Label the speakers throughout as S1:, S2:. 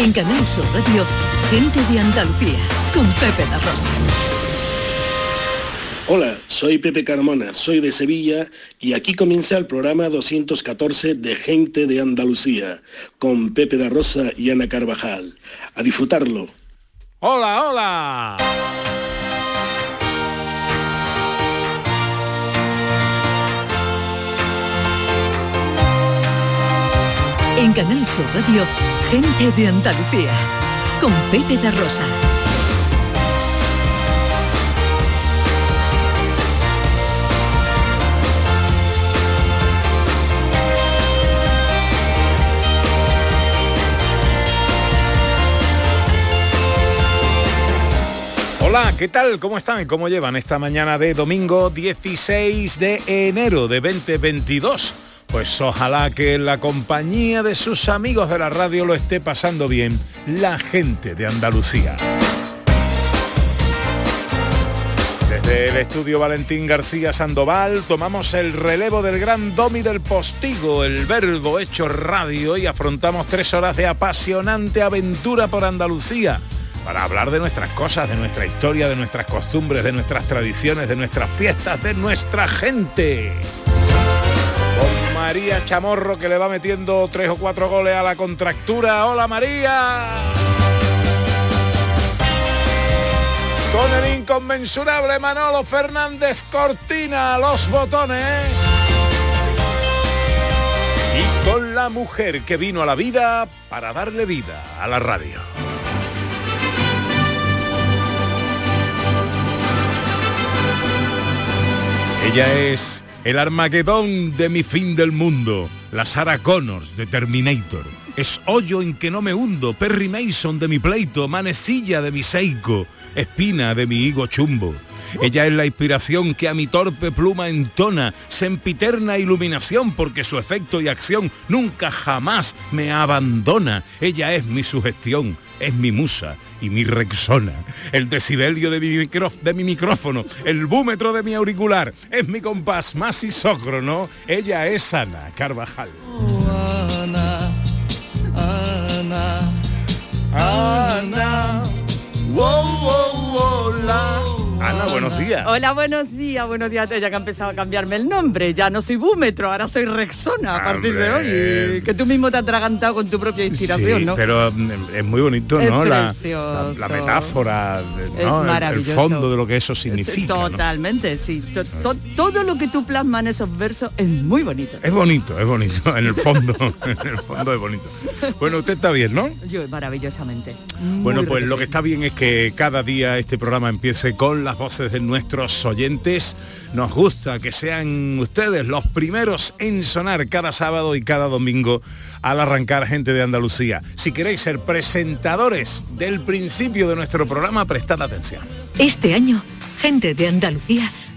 S1: En Canal Sur Radio, Gente de Andalucía, con Pepe La Rosa.
S2: Hola, soy Pepe Carmona, soy de Sevilla y aquí comienza el programa 214 de Gente de Andalucía, con Pepe da Rosa y Ana Carvajal. A disfrutarlo.
S3: Hola, hola.
S1: En Canal Sur Radio, Gente de Andalucía, con Pepe da Rosa.
S3: Hola, ¿qué tal? ¿Cómo están? ¿Cómo llevan esta mañana de domingo 16 de enero de 2022? Pues ojalá que la compañía de sus amigos de la radio lo esté pasando bien la gente de Andalucía. Desde el estudio Valentín García Sandoval tomamos el relevo del gran domi del postigo, el verbo hecho radio y afrontamos tres horas de apasionante aventura por Andalucía para hablar de nuestras cosas, de nuestra historia, de nuestras costumbres, de nuestras tradiciones, de nuestras fiestas, de nuestra gente. María Chamorro que le va metiendo tres o cuatro goles a la contractura. Hola María. Con el inconmensurable Manolo Fernández Cortina, los botones. Y con la mujer que vino a la vida para darle vida a la radio. Ella es el Armagedón de mi fin del mundo, la Sarah Connors de Terminator. Es hoyo en que no me hundo, Perry Mason de mi pleito, manecilla de mi Seiko, espina de mi higo chumbo. Ella es la inspiración que a mi torpe pluma entona, sempiterna iluminación porque su efecto y acción nunca jamás me abandona. Ella es mi sugestión, es mi musa y mi rexona. El decibelio de mi, micro- de mi micrófono, el búmetro de mi auricular, es mi compás más isócrono. Ella es Ana Carvajal.
S4: Ana, Ana, wow.
S3: Ana, buenos días.
S5: Hola, buenos días, buenos días. Ya que ha empezado a cambiarme el nombre. Ya no soy búmetro, ahora soy Rexona a partir de hoy. Que tú mismo te has atragantado con tu propia inspiración,
S3: Sí,
S5: ¿no?
S3: pero mm, es muy bonito,
S5: Es
S3: ¿no? La, la- la metáfora, de-
S5: Es
S3: ¿no? El- fondo de lo que eso significa. ¿no?
S5: Totalmente, sí. To- to- todo lo que tú plasmas en esos versos es muy bonito.
S3: Es bonito, es bonito, en el fondo, en el fondo es bonito. Bueno, usted está bien, ¿no?
S5: Yo, maravillosamente.
S3: Bueno, pues lo que está bien es que cada día este programa empiece con las voces de nuestros oyentes. Nos gusta que sean ustedes los primeros en sonar cada sábado y cada domingo al arrancar gente de Andalucía. Si queréis ser presentadores del principio de nuestro programa, prestad atención.
S1: Este año, Gente de Andalucía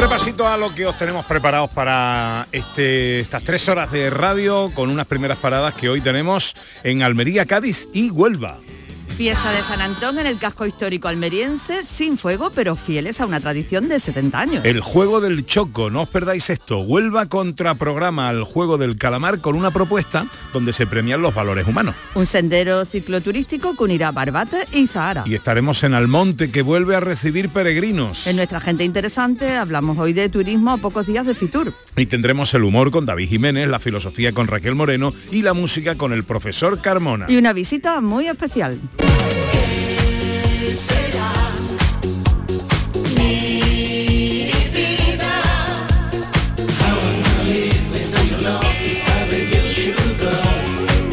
S3: Repasito a lo que os tenemos preparados para este, estas tres horas de radio con unas primeras paradas que hoy tenemos en Almería, Cádiz y Huelva.
S5: Fiesta de San Antón en el casco histórico almeriense, sin fuego, pero fieles a una tradición de 70 años.
S3: El juego del choco, no os perdáis esto. Huelva contraprograma al juego del calamar con una propuesta donde se premian los valores humanos.
S5: Un sendero cicloturístico que unirá Barbate y Zahara.
S3: Y estaremos en Almonte que vuelve a recibir peregrinos.
S5: En nuestra gente interesante hablamos hoy de turismo a pocos días de Fitur.
S3: Y tendremos el humor con David Jiménez, la filosofía con Raquel Moreno y la música con el profesor Carmona.
S5: Y una visita muy especial.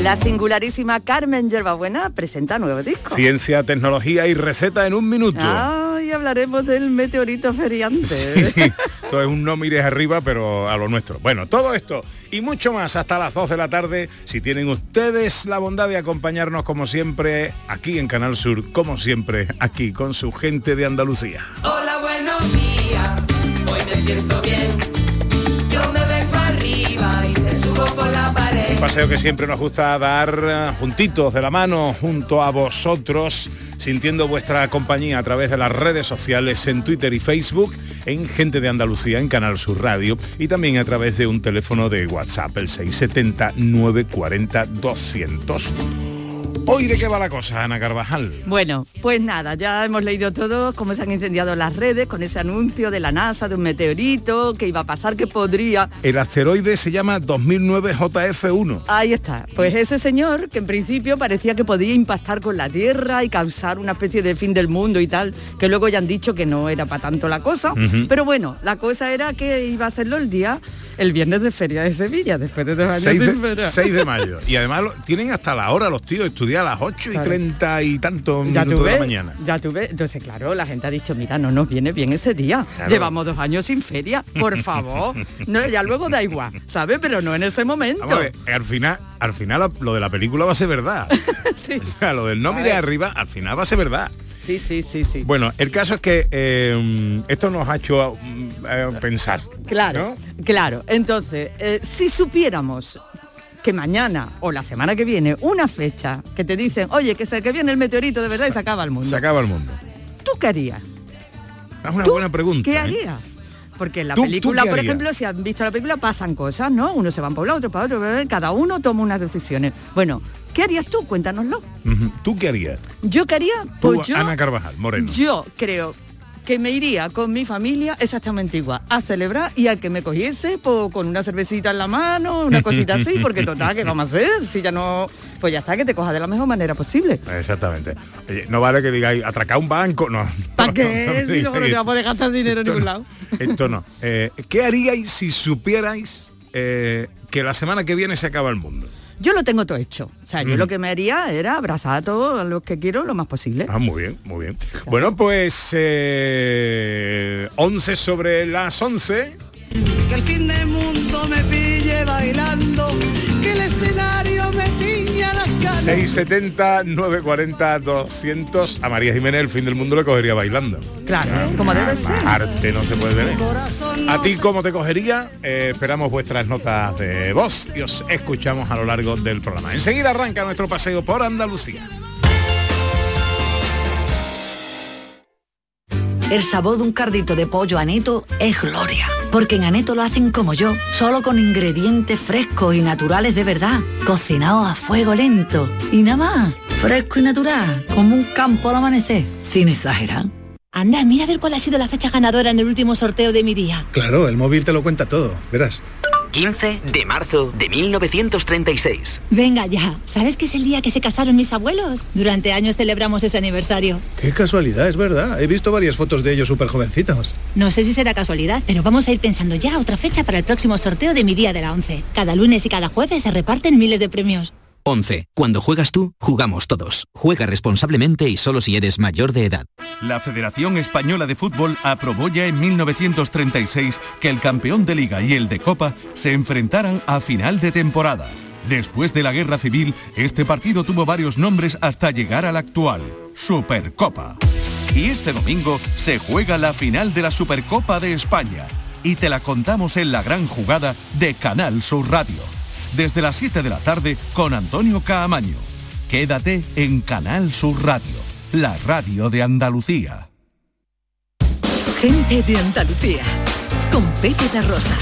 S5: La singularísima Carmen Yerbabuena presenta nuevo disco.
S3: Ciencia, tecnología y receta en un minuto.
S5: Ah, y hablaremos del meteorito feriante.
S3: Esto es un no mires arriba, pero a lo nuestro. Bueno, todo esto y mucho más hasta las 2 de la tarde. Si tienen ustedes la bondad de acompañarnos como siempre aquí en Canal Sur, como siempre aquí con su gente de Andalucía.
S4: Hola, buenos días. Hoy me siento bien.
S3: Un paseo que siempre nos gusta dar eh, juntitos de la mano junto a vosotros, sintiendo vuestra compañía a través de las redes sociales en Twitter y Facebook, en Gente de Andalucía, en Canal Sur Radio y también a través de un teléfono de WhatsApp, el 670 940 200. Hoy de qué va la cosa, Ana Carvajal.
S5: Bueno, pues nada, ya hemos leído todo cómo se han incendiado las redes con ese anuncio de la NASA de un meteorito que iba a pasar, que podría.
S3: El asteroide se llama 2009 JF1.
S5: Ahí está. Pues ese señor que en principio parecía que podía impactar con la Tierra y causar una especie de fin del mundo y tal, que luego ya han dicho que no era para tanto la cosa. Pero bueno, la cosa era que iba a hacerlo el día, el viernes de Feria de Sevilla, después de dos años
S3: 6
S5: sin
S3: de,
S5: feria.
S3: 6 de mayo. Y además lo- tienen hasta la hora los tíos, estudiar a las 8 y
S5: Claro.
S3: 30 y tantos
S5: Ya
S3: minutos
S5: tú
S3: de la mañana.
S5: ya tú ves. Entonces, claro, la gente ha dicho, mira, no nos viene bien ese día.
S3: Claro.
S5: Llevamos dos años sin feria, por favor. No, ya luego da igual, ¿sabes? Pero no en ese momento.
S3: Ver, al final, al final lo de la película va a ser verdad. O sea, lo del no mire arriba, al final va a ser verdad.
S5: Sí, sí, sí, sí.
S3: Bueno, el caso es que eh, esto nos ha hecho eh, pensar.
S5: Claro, claro. Entonces, eh, si supiéramos que mañana o la semana que viene una fecha que te dicen, oye, que se que viene el meteorito de verdad y se acaba el mundo.
S3: Se acaba el mundo.
S5: ¿Tú qué harías?
S3: Es una
S5: ¿Tú
S3: buena pregunta.
S5: ¿Qué harías? Porque en la
S3: ¿Tú- tú
S5: película, por ejemplo, si han visto la película, pasan cosas, ¿no? Uno se van para un lado, otro para otro, cada uno toma unas decisiones. Bueno, ¿qué harías tú? Cuéntanoslo.
S3: ¿Tú qué harías?
S5: ¿Yo qué haría?
S3: Tú,
S5: Pues yo,
S3: Ana Carvajal, Moreno.
S5: yo creo que me iría con mi familia exactamente igual, a celebrar y a que me cogiese pues, con una cervecita en la mano, una cosita así, porque total, ¿qué vamos a hacer? Si ya no, pues ya está, que te cojas de la mejor manera posible.
S3: Exactamente. Oye, no vale que digáis atracar un banco, no.
S5: ¿Para
S3: no,
S5: qué?
S3: no me
S5: si no te vas a poder gastar dinero en ningún
S3: no.
S5: lado.
S3: Esto no. Eh, ¿Qué haríais si supierais eh, que la semana que viene se acaba el mundo?
S5: Yo lo tengo todo hecho. O sea, yo
S3: Mm.
S5: lo que me haría era abrazar a todos los que quiero lo más posible.
S3: Ah, muy bien, muy bien. Bueno, pues eh, 11 sobre las 11.
S4: Que el fin del mundo me pille bailando. Que el escenario
S3: 670 940 200 a María Jiménez el fin del mundo le cogería bailando.
S5: Claro, como debe ser.
S3: Arte no se puede tener. A ti cómo te cogería, Eh, esperamos vuestras notas de voz y os escuchamos a lo largo del programa. Enseguida arranca nuestro paseo por Andalucía.
S6: El sabor de un cardito de pollo aneto es gloria. Porque en Aneto lo hacen como yo, solo con ingredientes frescos y naturales de verdad, cocinados a fuego lento. Y nada más, fresco y natural, como un campo al amanecer, sin exagerar.
S7: Anda, mira a ver cuál ha sido la fecha ganadora en el último sorteo de mi día.
S8: Claro, el móvil te lo cuenta todo, verás.
S9: 15 de marzo de 1936.
S7: Venga ya, ¿sabes que es el día que se casaron mis abuelos? Durante años celebramos ese aniversario.
S8: Qué casualidad, es verdad. He visto varias fotos de ellos súper jovencitos.
S7: No sé si será casualidad, pero vamos a ir pensando ya otra fecha para el próximo sorteo de mi día de la 11. Cada lunes y cada jueves se reparten miles de premios.
S9: 11. Cuando juegas tú, jugamos todos. Juega responsablemente y solo si eres mayor de edad.
S10: La Federación Española de Fútbol aprobó ya en 1936 que el campeón de liga y el de copa se enfrentaran a final de temporada. Después de la guerra civil, este partido tuvo varios nombres hasta llegar al actual, Supercopa. Y este domingo se juega la final de la Supercopa de España. Y te la contamos en la gran jugada de Canal Sur Radio. Desde las 7 de la tarde con Antonio Caamaño. Quédate en Canal Sur Radio, la radio de Andalucía.
S1: Gente de Andalucía, con Pepe Rosa.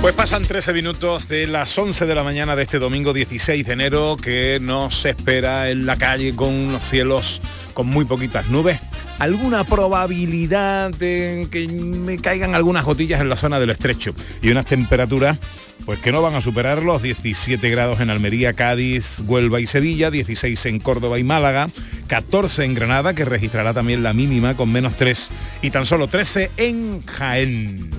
S3: Pues pasan 13 minutos de las 11 de la mañana de este domingo 16 de enero que nos espera en la calle con unos cielos con muy poquitas nubes. Alguna probabilidad de que me caigan algunas gotillas en la zona del estrecho y unas temperaturas pues que no van a superar los 17 grados en Almería, Cádiz, Huelva y Sevilla, 16 en Córdoba y Málaga, 14 en Granada, que registrará también la mínima con menos 3, y tan solo 13 en Jaén.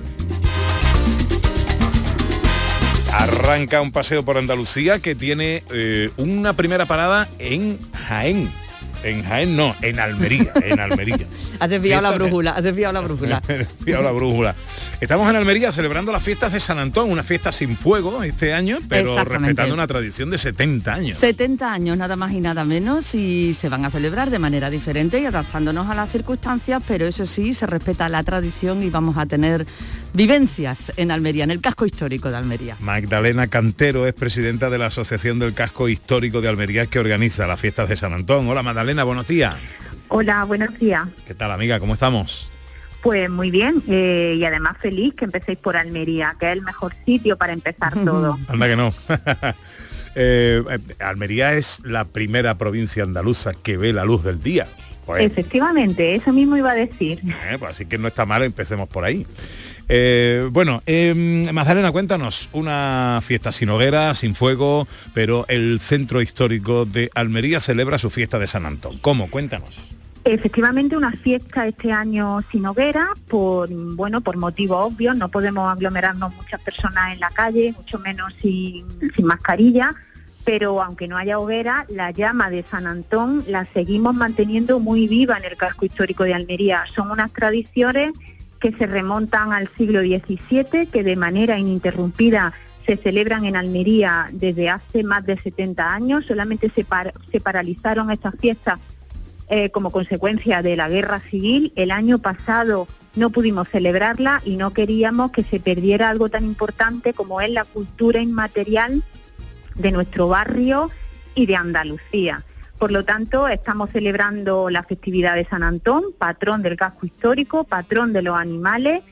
S3: Arranca un paseo por Andalucía que tiene eh, una primera parada en Jaén. En Jaén no, en Almería, en Almería.
S5: Has desviado la brújula, has desviado la brújula.
S3: He desviado la brújula. Estamos en Almería celebrando las fiestas de San Antón, una fiesta sin fuego este año, pero respetando una tradición de 70 años.
S5: 70 años, nada más y nada menos, y se van a celebrar de manera diferente y adaptándonos a las circunstancias, pero eso sí, se respeta la tradición y vamos a tener vivencias en Almería, en el casco histórico de Almería.
S3: Magdalena Cantero es presidenta de la Asociación del Casco Histórico de Almería que organiza las fiestas de San Antón. Hola Magdalena, buenos días.
S11: Hola, buenos días.
S3: ¿Qué tal amiga? ¿Cómo estamos?
S11: Pues muy bien eh, y además feliz que empecéis por Almería, que es el mejor sitio para empezar todo.
S3: Anda que no. Eh, eh, Almería es la primera provincia andaluza que ve la luz del día. Pues,
S11: Efectivamente, eso mismo iba a decir.
S3: eh, pues así que no está mal, empecemos por ahí. Eh, bueno, eh, Magdalena, cuéntanos, una fiesta sin hoguera, sin fuego, pero el centro histórico de Almería celebra su fiesta de San Antón. ¿Cómo? Cuéntanos.
S11: Efectivamente, una fiesta este año sin hoguera, por bueno, por motivos obvios, no podemos aglomerarnos muchas personas en la calle, mucho menos sin, sin mascarilla, pero aunque no haya hoguera, la llama de San Antón la seguimos manteniendo muy viva en el casco histórico de Almería. Son unas tradiciones que se remontan al siglo XVII, que de manera ininterrumpida se celebran en Almería desde hace más de 70 años. Solamente se, par- se paralizaron estas fiestas eh, como consecuencia de la guerra civil. El año pasado no pudimos celebrarla y no queríamos que se perdiera algo tan importante como es la cultura inmaterial de nuestro barrio y de Andalucía. Por lo tanto, estamos celebrando la festividad de San Antón, patrón del casco histórico, patrón de los animales,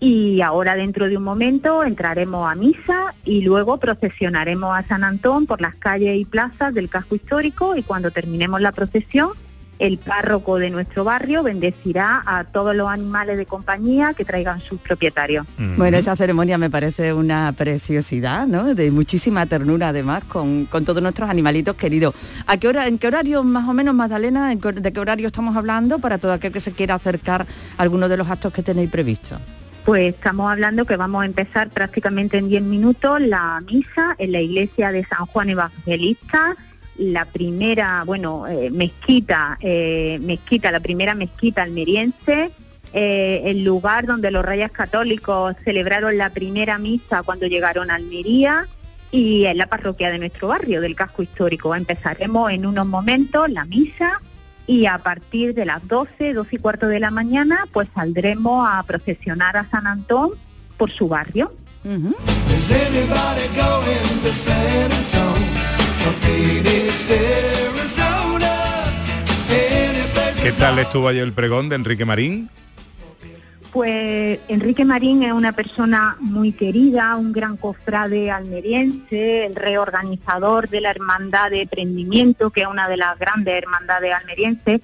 S11: y ahora dentro de un momento entraremos a misa y luego procesionaremos a San Antón por las calles y plazas del casco histórico y cuando terminemos la procesión, el párroco de nuestro barrio bendecirá a todos los animales de compañía que traigan sus propietarios.
S5: Bueno, esa ceremonia me parece una preciosidad, ¿no? De muchísima ternura además con, con todos nuestros animalitos queridos. ¿A qué hora, en qué horario más o menos, Magdalena, en qué- de qué horario estamos hablando para todo aquel que se quiera acercar a alguno de los actos que tenéis previstos?
S11: Pues estamos hablando que vamos a empezar prácticamente en 10 minutos la misa en la iglesia de San Juan Evangelista, la primera, bueno, eh, mezquita, eh, mezquita, la primera mezquita almeriense, eh, el lugar donde los reyes católicos celebraron la primera misa cuando llegaron a Almería y en la parroquia de nuestro barrio, del casco histórico. Empezaremos en unos momentos la misa y a partir de las 12, 12 y cuarto de la mañana, pues saldremos a procesionar a San Antón por su barrio.
S4: Is anybody
S3: ¿Qué tal estuvo ayer el pregón de Enrique Marín?
S11: Pues Enrique Marín es una persona muy querida, un gran cofrade almeriense, el reorganizador de la Hermandad de Prendimiento, que es una de las grandes hermandades almerienses,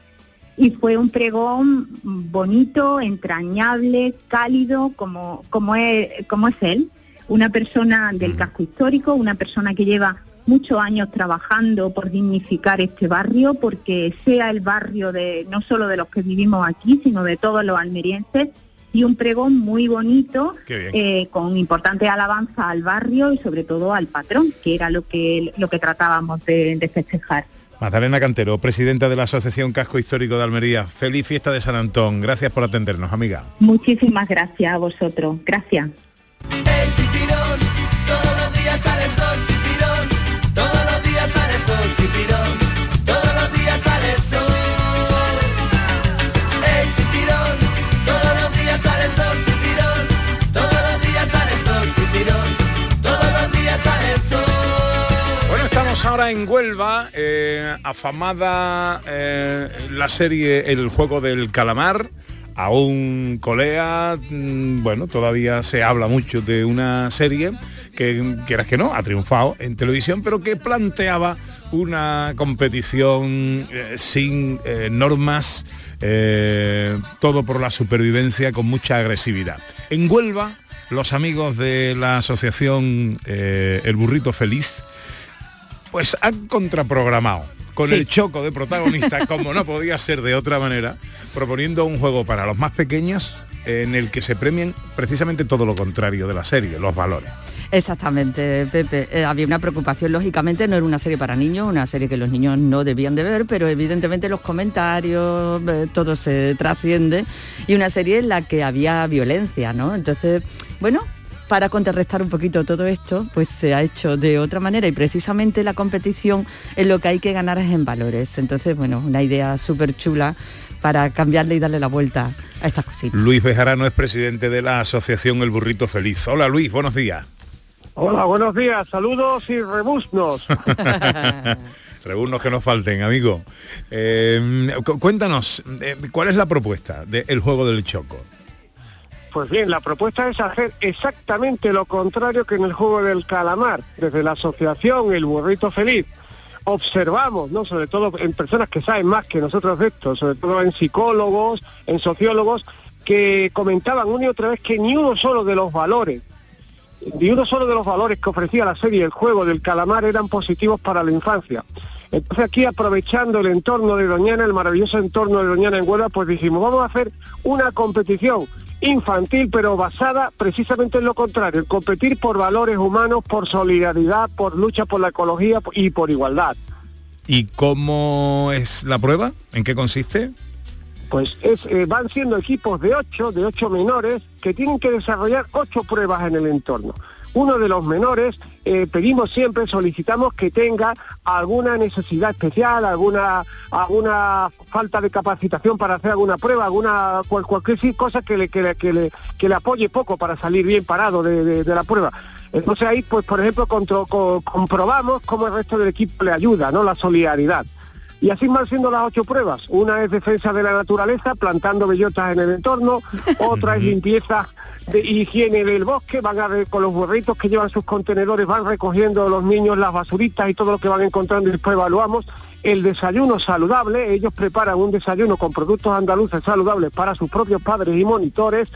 S11: y fue un pregón bonito, entrañable, cálido, como, como, es, como es él, una persona del casco histórico, una persona que lleva muchos años trabajando por dignificar este barrio, porque sea el barrio de no solo de los que vivimos aquí, sino de todos los almerienses, y un pregón muy bonito, eh, con importante alabanza al barrio y sobre todo al patrón, que era lo que, lo que tratábamos de, de festejar.
S3: Magdalena Cantero, presidenta de la Asociación Casco Histórico de Almería. Feliz fiesta de San Antón. Gracias por atendernos, amiga.
S11: Muchísimas gracias a vosotros. Gracias.
S4: Chipirón, todos los días sale el sol,
S3: ahora en Huelva, eh, afamada eh, la serie El juego del calamar. Aún colea, mm, bueno, todavía se habla mucho de una serie que, quieras que no, ha triunfado en televisión, pero que planteaba una competición eh, sin normas, todo por la supervivencia con mucha agresividad. En Huelva, los amigos de la asociación El Burrito Feliz, pues han contraprogramado. con
S5: Sí.
S3: el choco de protagonista, como no podía ser de otra manera, proponiendo un juego para los más pequeños en el que se premien precisamente todo lo contrario de la serie, los valores.
S5: Exactamente, Pepe. Eh, había una preocupación, lógicamente, no era una serie para niños, una serie que los niños no debían de ver, pero evidentemente los comentarios, eh, todo se trasciende, y una serie en la que había violencia, ¿no? Entonces, bueno, para contrarrestar un poquito todo esto, pues se ha hecho de otra manera y precisamente la competición en lo que hay que ganar es en valores. Entonces, bueno, una idea súper chula para cambiarle y darle la vuelta a estas cositas.
S3: Luis Bejarano es presidente de la asociación El Burrito Feliz. Hola Luis, buenos días.
S12: Hola, buenos días, saludos y rebuznos.
S3: Reúnos que nos falten, amigo. Eh, cu- cuéntanos, eh, ¿cuál es la propuesta del juego del choco?
S12: Pues bien, la propuesta es hacer exactamente lo contrario que en el juego del calamar. Desde la asociación El Burrito Feliz observamos, ¿no? sobre todo en personas que saben más que nosotros de esto, sobre todo en psicólogos, en sociólogos, que comentaban una y otra vez que ni uno solo de los valores, ni uno solo de los valores que ofrecía la serie El Juego del Calamar eran positivos para la infancia. Entonces aquí aprovechando el entorno de Doñana, el maravilloso entorno de Doñana en Huelva, pues dijimos, vamos a hacer una competición infantil, pero basada precisamente en lo contrario, en competir por valores humanos, por solidaridad, por lucha por la ecología y por igualdad.
S3: ¿Y cómo es la prueba? ¿En qué consiste?
S12: Pues es, eh, van siendo equipos de ocho, de ocho menores, que tienen que desarrollar ocho pruebas en el entorno. Uno de los menores, eh, pedimos siempre, solicitamos que tenga alguna necesidad especial, alguna, alguna falta de capacitación para hacer alguna prueba, alguna cual- cualquier cosa que le, que, le, que le- apoye poco para salir bien parado de, de- la prueba. Entonces ahí, pues por ejemplo, comprobamos cómo el resto del equipo le ayuda, ¿no? La solidaridad. Y así van siendo las ocho pruebas. Una es defensa de la naturaleza, plantando bellotas en el entorno. Otra es limpieza de higiene del bosque. Van a ver con los burritos que llevan sus contenedores, van recogiendo los niños las basuritas y todo lo que van encontrando y después evaluamos. El desayuno saludable, ellos preparan un desayuno con productos andaluces saludables para sus propios padres y monitores.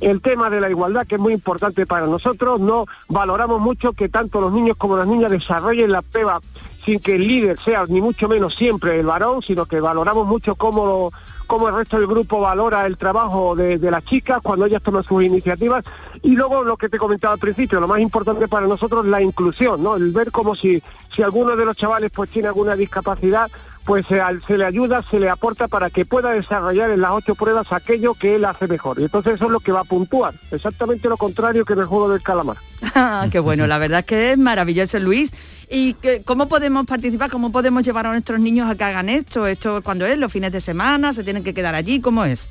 S12: El tema de la igualdad, que es muy importante para nosotros, no valoramos mucho que tanto los niños como las niñas desarrollen la prueba sin que el líder sea ni mucho menos siempre el varón, sino que valoramos mucho cómo, cómo el resto del grupo valora el trabajo de, las chicas cuando ellas toman sus iniciativas. Y luego lo que te comentaba al principio, lo más importante para nosotros la inclusión, ¿no? El ver como si, si alguno de los chavales pues tiene alguna discapacidad, pues se, le ayuda, se le aporta para que pueda desarrollar en las ocho pruebas aquello que él hace mejor. Y entonces eso es lo que va a puntuar, exactamente lo contrario que en el juego del calamar.
S5: Ah, qué bueno, la verdad es que es maravilloso, Luis. ¿Y cómo podemos participar? ¿Cómo podemos llevar a nuestros niños a que hagan esto? ¿Esto cuando es? ¿Los fines de semana? ¿Se tienen que quedar allí? ¿Cómo es?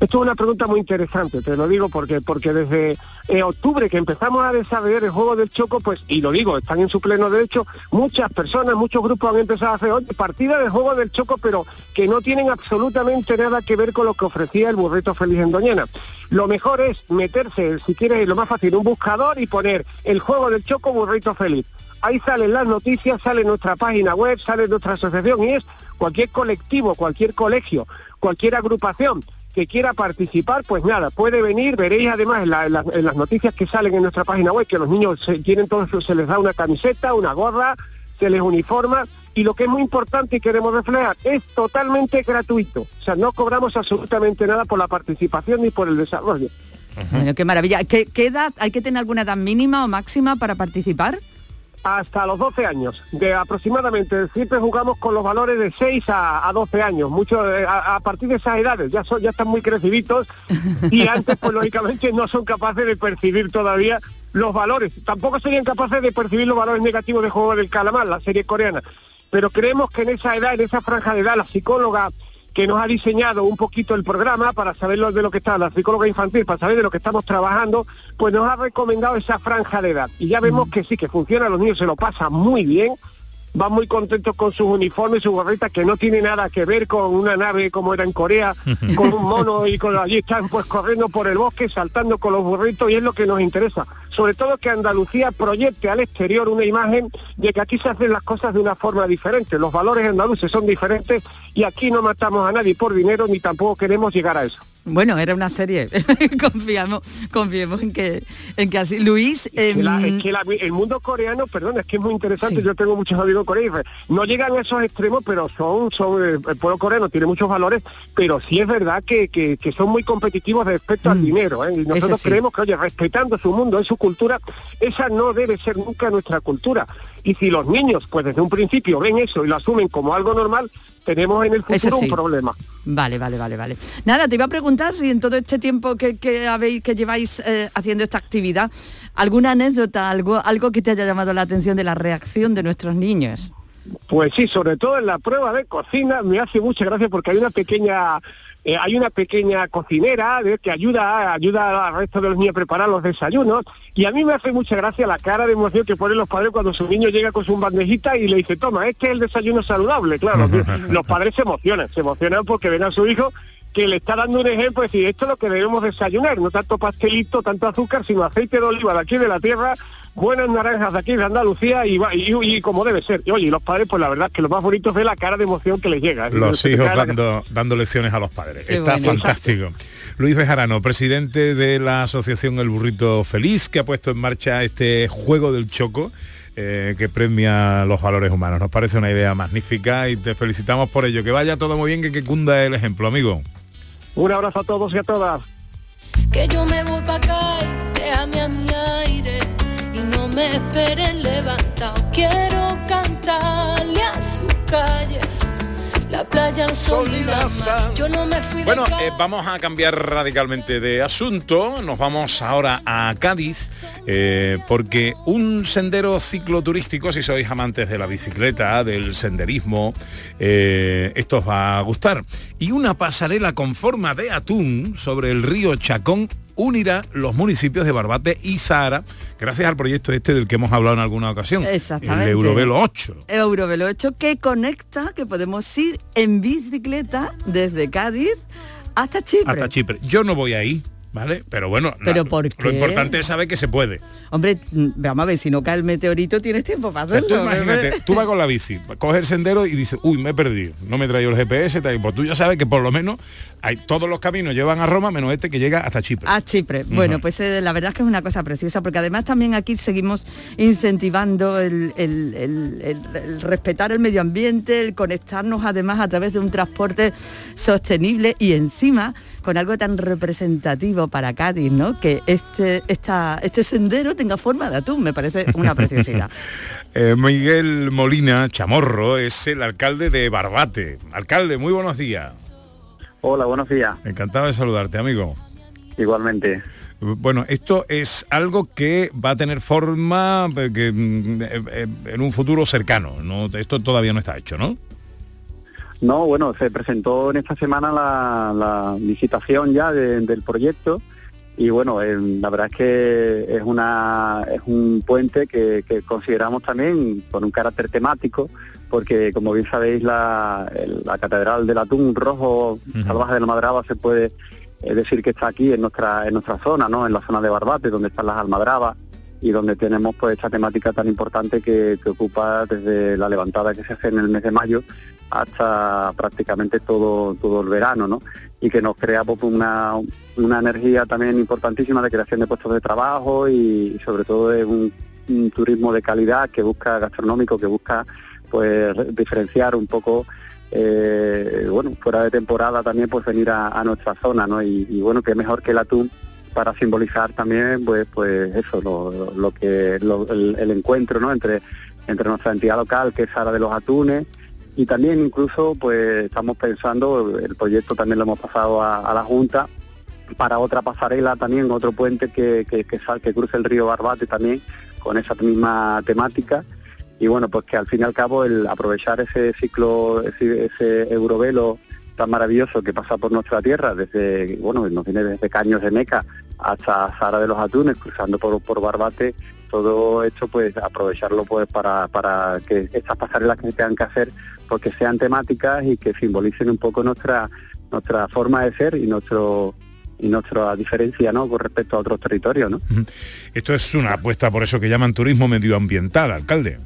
S12: Esto es una pregunta muy interesante, te lo digo porque porque desde eh, octubre que empezamos a desarrollar el juego del choco, pues, y lo digo, están en su pleno derecho, muchas personas, muchos grupos han empezado a hacer oye, partida del juego del choco, pero que no tienen absolutamente nada que ver con lo que ofrecía el burrito feliz en Doñana. Lo mejor es meterse, si quieres, lo más fácil, un buscador y poner el juego del choco burrito feliz. Ahí salen las noticias, sale nuestra página web, sale nuestra asociación y es cualquier colectivo, cualquier colegio, cualquier agrupación que quiera participar, pues nada, puede venir, veréis además en, la- en la- en las noticias que salen en nuestra página web que los niños se, tienen todo eso, se les da una camiseta, una gorra, se les uniforma y lo que es muy importante y queremos reflejar es totalmente gratuito, o sea, no cobramos absolutamente nada por la participación ni por el desarrollo.
S5: Bueno, qué maravilla. ¿Qué, qué edad? ¿Hay que tener alguna edad mínima o máxima para participar?
S12: Hasta los 12 años, de aproximadamente, siempre jugamos con los valores de 6 a, a 12 años, mucho eh, a, a partir de esas edades, ya son, ya están muy creciditos y antes pues lógicamente no son capaces de percibir todavía los valores, tampoco serían capaces de percibir los valores negativos de Juego del Calamar, la serie coreana, pero creemos que en esa edad, en esa franja de edad, la psicóloga que nos ha diseñado un poquito el programa para saber lo- de lo que está, la psicóloga infantil, para saber de lo que estamos trabajando, pues nos ha recomendado esa franja de edad. Y ya vemos que sí, que funciona, los niños se lo pasan muy bien, van muy contentos con sus uniformes, sus gorritas, que no tiene nada que ver con una nave como era en Corea, con un mono y con allí están pues corriendo por el bosque, saltando con los burritos y es lo que nos interesa. Sobre todo que Andalucía proyecte al exterior una imagen de que aquí se hacen las cosas de una forma diferente. Los valores andaluces son diferentes y aquí no matamos a nadie por dinero ni tampoco queremos llegar a eso.
S5: Bueno, era una serie. confiamos, confiemos en que, en que así. Luis.
S12: Es que la-
S5: em,
S12: es que la- el mundo coreano, perdón, es que es muy interesante. Yo tengo muchos amigos coreanos. No llegan a esos extremos, pero son, son eh, el pueblo coreano tiene muchos valores, pero sí es verdad que, que- que son muy competitivos respecto al dinero. ¿eh? Y nosotros
S5: Mm. sí.
S12: creemos que, oye, respetando su mundo y su cultura, esa no debe ser nunca nuestra cultura. Y si los niños, pues desde un principio ven eso y lo asumen como algo normal, tenemos en el futuro
S5: sí.
S12: un problema.
S5: Vale, vale, vale, vale. Nada, te iba a preguntar si en todo este tiempo que, que habéis, que lleváis eh, haciendo esta actividad, alguna anécdota, algo, algo que te haya llamado la atención de la reacción de nuestros niños.
S12: Pues sí, sobre todo en la prueba de cocina me hace mucha gracia porque hay una pequeña eh, hay una pequeña cocinera de- que ayuda ayuda al resto de los niños a preparar los desayunos y a mí me hace mucha gracia la cara de emoción que ponen los padres cuando su niño llega con su bandejita y le dice toma este es el desayuno saludable claro los padres se emocionan se emocionan porque ven a su hijo que le está dando un ejemplo, es decir, esto es lo que debemos desayunar, no tanto pastelito, tanto azúcar, sino aceite de oliva de aquí de la tierra, buenas naranjas de aquí de Andalucía y, va- y, y como debe ser. Y oye, y los padres, pues la verdad es que lo más bonito es la cara de emoción que les llega. Decir,
S3: Los hijos dando, dando lecciones a los padres.
S12: Qué
S3: Está
S12: bueno.
S3: fantástico. Luis Bejarano, presidente de la asociación El Burrito Feliz, que ha puesto en marcha este juego del choco. eh, que premia los valores humanos. Nos parece una idea magnífica y te felicitamos por ello. Que vaya todo muy bien, que, que cunda el ejemplo, amigo.
S12: Un abrazo a todos y a todas.
S13: Que yo me voy pa' acá y déjame a mi aire y no me esperes levantado. Quiero cantarle a su calle, la playa, el sol y la mar. Yo no me fui
S3: Bueno,
S13: de
S3: eh, vamos a cambiar radicalmente de asunto. Nos vamos ahora a Cádiz, eh, porque un sendero cicloturístico, si sois amantes de la bicicleta, del senderismo, eh, esto os va a gustar. Y una pasarela con forma de atún sobre el río Chacón unirá los municipios de Barbate y Sahara, gracias al proyecto este del que hemos hablado en alguna ocasión.
S5: Exactamente.
S3: El Eurovelo 8.
S5: Eurovelo 8 que conecta, que podemos ir en bicicleta desde Cádiz hasta Chipre.
S3: Hasta Chipre. Yo no voy ahí, ¿vale? Pero bueno,
S5: ¿Pero
S3: la-
S5: por
S3: lo importante es saber que se puede.
S5: Hombre, mm, vamos a ver, si no cae el meteorito tienes tiempo para hacerlo.
S3: tú imagínate, tú vas con la bici, coges el sendero y dices, uy, me he perdido, no me he traído el GPS, tal, pues tú ya sabes que por lo menos hay, todos los caminos llevan a Roma, menos este que llega hasta Chipre.
S5: A Chipre. Bueno, pues eh, la verdad es que es una cosa preciosa, porque además también aquí seguimos incentivando el- el- el respetar el medio ambiente, el conectarnos además a través de un transporte sostenible y encima con algo tan representativo para Cádiz, ¿no? Que este, esta, este sendero tenga forma de atún, me parece una preciosidad.
S3: Eh, Miguel Molina Chamorro es el alcalde de Barbate. Alcalde, muy buenos días.
S14: Hola, buenos días.
S3: Encantado de saludarte, amigo.
S14: Igualmente.
S3: Bueno, esto es algo que va a tener forma eh, que, mm, eh, en un futuro cercano. ¿no? Esto todavía no está hecho, ¿no?
S14: No, bueno, se presentó en esta semana la, la licitación ya de- del proyecto y bueno, eh, la verdad es que es una es un puente que, que consideramos también con un carácter temático porque como bien sabéis la, la catedral del atún rojo salvaje de la Madraba se puede eh, decir que está aquí en nuestra en nuestra zona, ¿no? En la zona de Barbate donde están las almadrabas y donde tenemos pues esta temática tan importante que, que ocupa desde la levantada que se hace en el mes de mayo hasta prácticamente todo todo el verano, ¿no? Y que nos crea pues, una, una energía también importantísima de creación de puestos de trabajo y, sobre todo de un, turismo de calidad que busca gastronómico, que busca pues re- diferenciar un poco eh, bueno, fuera de temporada también pues venir a, a nuestra zona, ¿no? Y, bueno, que mejor que el atún para simbolizar también pues pues eso, lo, lo- que el encuentro, ¿no? Entre entre nuestra entidad local que es Sara de los Atunes y también incluso pues estamos pensando, el proyecto también lo hemos pasado a, la Junta para otra pasarela también, otro puente que, que, que, sal- que cruce el río Barbate también con esa misma temática. Y bueno, pues que al fin y al cabo el aprovechar ese ciclo, ese, ese eurovelo tan maravilloso que pasa por nuestra tierra, desde, bueno, nos viene desde Caños de Meca hasta Sara de los Atunes, cruzando por, por Barbate, todo esto pues aprovecharlo pues para, para que estas pasarelas que se tengan que hacer pues que sean temáticas y que simbolicen un poco nuestra nuestra forma de ser y nuestro y nuestra diferencia ¿no? con respecto a otros territorios ¿no?
S3: Esto es una apuesta por eso que llaman turismo medioambiental, alcalde.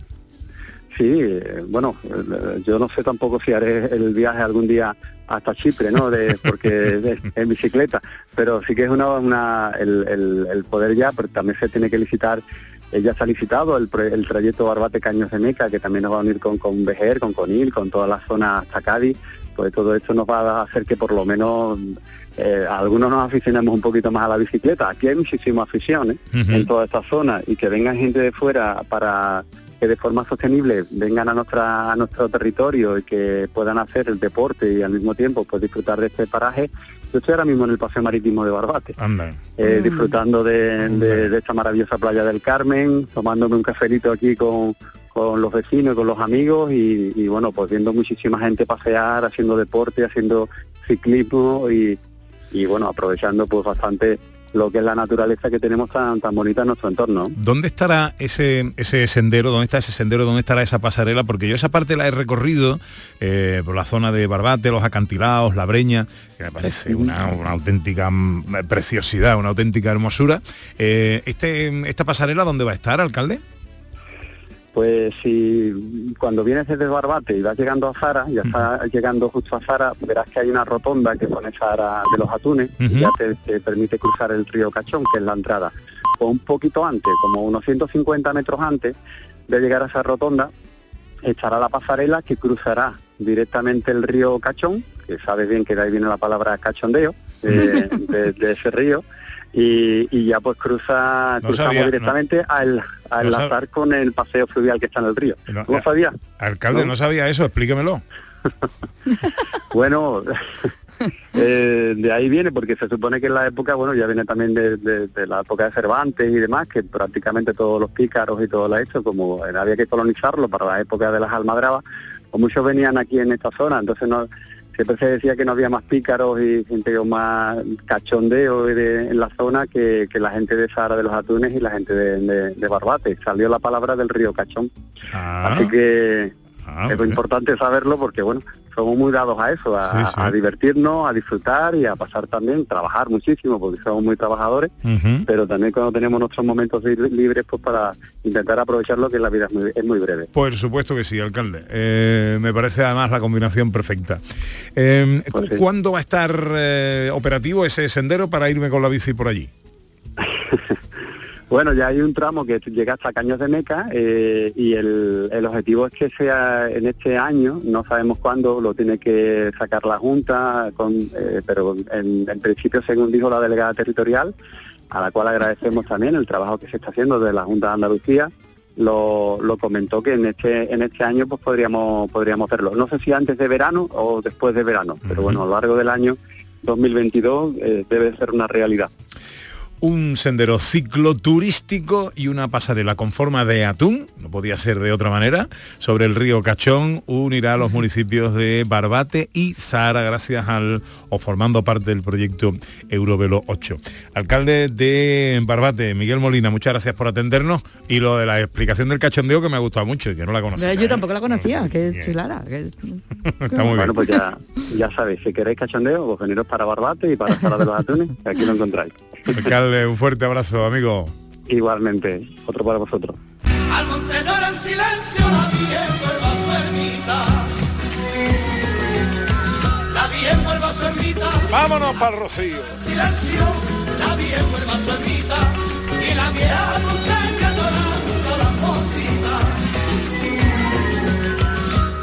S14: Sí, eh, bueno, eh, yo no sé tampoco si haré el viaje algún día hasta Chipre, ¿no? De, porque en bicicleta, pero sí que es una, una el, el- el poder ya, pero también se tiene que licitar, eh, ya se ha licitado el, el trayecto Barbate Caños de Meca, que también nos va a unir con, con Vejer, con Conil, con toda la zona hasta Cádiz, pues todo esto nos va a hacer que por lo menos eh, algunos nos aficionemos un poquito más a la bicicleta. Aquí hay muchísimas aficiones
S3: Ujú.
S14: en toda esta zona y que vengan gente de fuera para que de forma sostenible vengan a nuestra a nuestro territorio y que puedan hacer el deporte y al mismo tiempo pues disfrutar de este paraje. Yo estoy ahora mismo en el paseo marítimo de Barbate,
S3: Anda.
S14: eh, disfrutando de, de- de esta maravillosa playa del Carmen, tomándome un cafelito aquí con, con los vecinos, con los amigos y, y, bueno, pues viendo muchísima gente pasear, haciendo deporte, haciendo ciclismo y, y bueno, aprovechando pues bastante lo que es la naturaleza que tenemos tan, tan bonita en nuestro entorno.
S3: ¿Dónde estará ese, ese sendero? ¿Dónde está ese sendero? ¿Dónde estará esa pasarela? Porque yo esa parte la he recorrido eh, por la zona de Barbate, los acantilados, la Breña, que me parece una, una auténtica mm, preciosidad, una auténtica hermosura. Eh, este, ¿Esta pasarela dónde va a estar, alcalde?
S14: Pues si cuando vienes desde Barbate y vas llegando a Zara, ya está llegando justo a Zara, verás que hay una rotonda que pone Zara de los Atunes y ya te, te permite cruzar el río Cachón, que es la entrada. O un poquito antes, como unos 150 metros antes de llegar a esa rotonda, estará la pasarela que cruzará directamente el río Cachón, que sabes bien que de ahí viene la palabra cachondeo, eh, de, de ese río, y, y ya pues cruza,
S3: No
S14: cruzamos
S3: sabía, no.
S14: directamente al, a
S3: No sab-
S14: enlazar con el paseo fluvial que está en el río.
S3: No,
S14: ¿No sabía?
S3: Alcalde, no,
S14: ¿No?
S3: sabía eso, explíquemelo.
S14: Bueno, eh, de ahí viene, porque se supone que en la época, bueno, ya viene también de, de- de la época de Cervantes y demás, que prácticamente todos los pícaros y todo lo esto, como había que colonizarlo para la época de las almadrabas, pues muchos venían aquí en esta zona, entonces no siempre se decía que no había más pícaros y gente con más cachondeo de- en la zona que, que la gente de Sahara de los Atunes y la gente de, de- de Barbate. Salió la palabra del río Cachón. Así que
S3: Ah,
S14: es muy importante saberlo porque, bueno, somos muy dados a eso, a,
S3: Sí, sí.
S14: a divertirnos, a disfrutar y a pasar también, trabajar muchísimo porque somos muy trabajadores, pero también cuando tenemos nuestros momentos li- libres, pues para intentar aprovecharlo, que la vida es muy, es muy breve.
S3: Por supuesto que sí, alcalde. Eh, me parece además la combinación perfecta. Eh,
S14: Pues
S3: ¿cu- ¿Cuándo va a estar eh, operativo ese sendero para irme con la bici por allí?
S14: Bueno, ya hay un tramo que llega hasta Caños de Meca eh, y el, el objetivo es que sea en este año, no sabemos cuándo, lo tiene que sacar la Junta, con, eh, pero en, en principio, según dijo la delegada territorial, a la cual agradecemos también el trabajo que se está haciendo de la Junta de Andalucía, lo, lo comentó que en este en este año pues podríamos podríamos hacerlo. No sé si antes de verano o después de verano, pero bueno, a lo largo del año 2022 eh, debe ser una realidad.
S3: Un sendero cicloturístico y una pasarela con forma de atún, no podía ser de otra manera, sobre el río Cachón, unirá a los municipios de Barbate y Zahara gracias al, o formando parte del proyecto Eurovelo 8. Alcalde de Barbate, Miguel Molina, muchas gracias por atendernos y lo de la explicación del cachondeo que me ha gustado mucho y que no la conocía.
S5: Yo
S3: ¿eh?
S5: tampoco la conocía, que chulada. que-
S3: Está muy
S14: bueno,
S3: bien.
S14: pues ya, ya sabéis, si queréis cachondeo, pues veniros para Barbate y para Sala de los Atunes, que aquí lo encontráis.
S3: Alcalde, un fuerte abrazo, amigo.
S14: Igualmente, otro para vosotros.
S4: Al monte llora en silencio la vieja vuelva su ermita. La vieja vuelva su ermita.
S3: Vámonos para el Rocío.
S4: Silencio, la vieja vuelva su ermita. Y la vieja montaña llorando la mosita.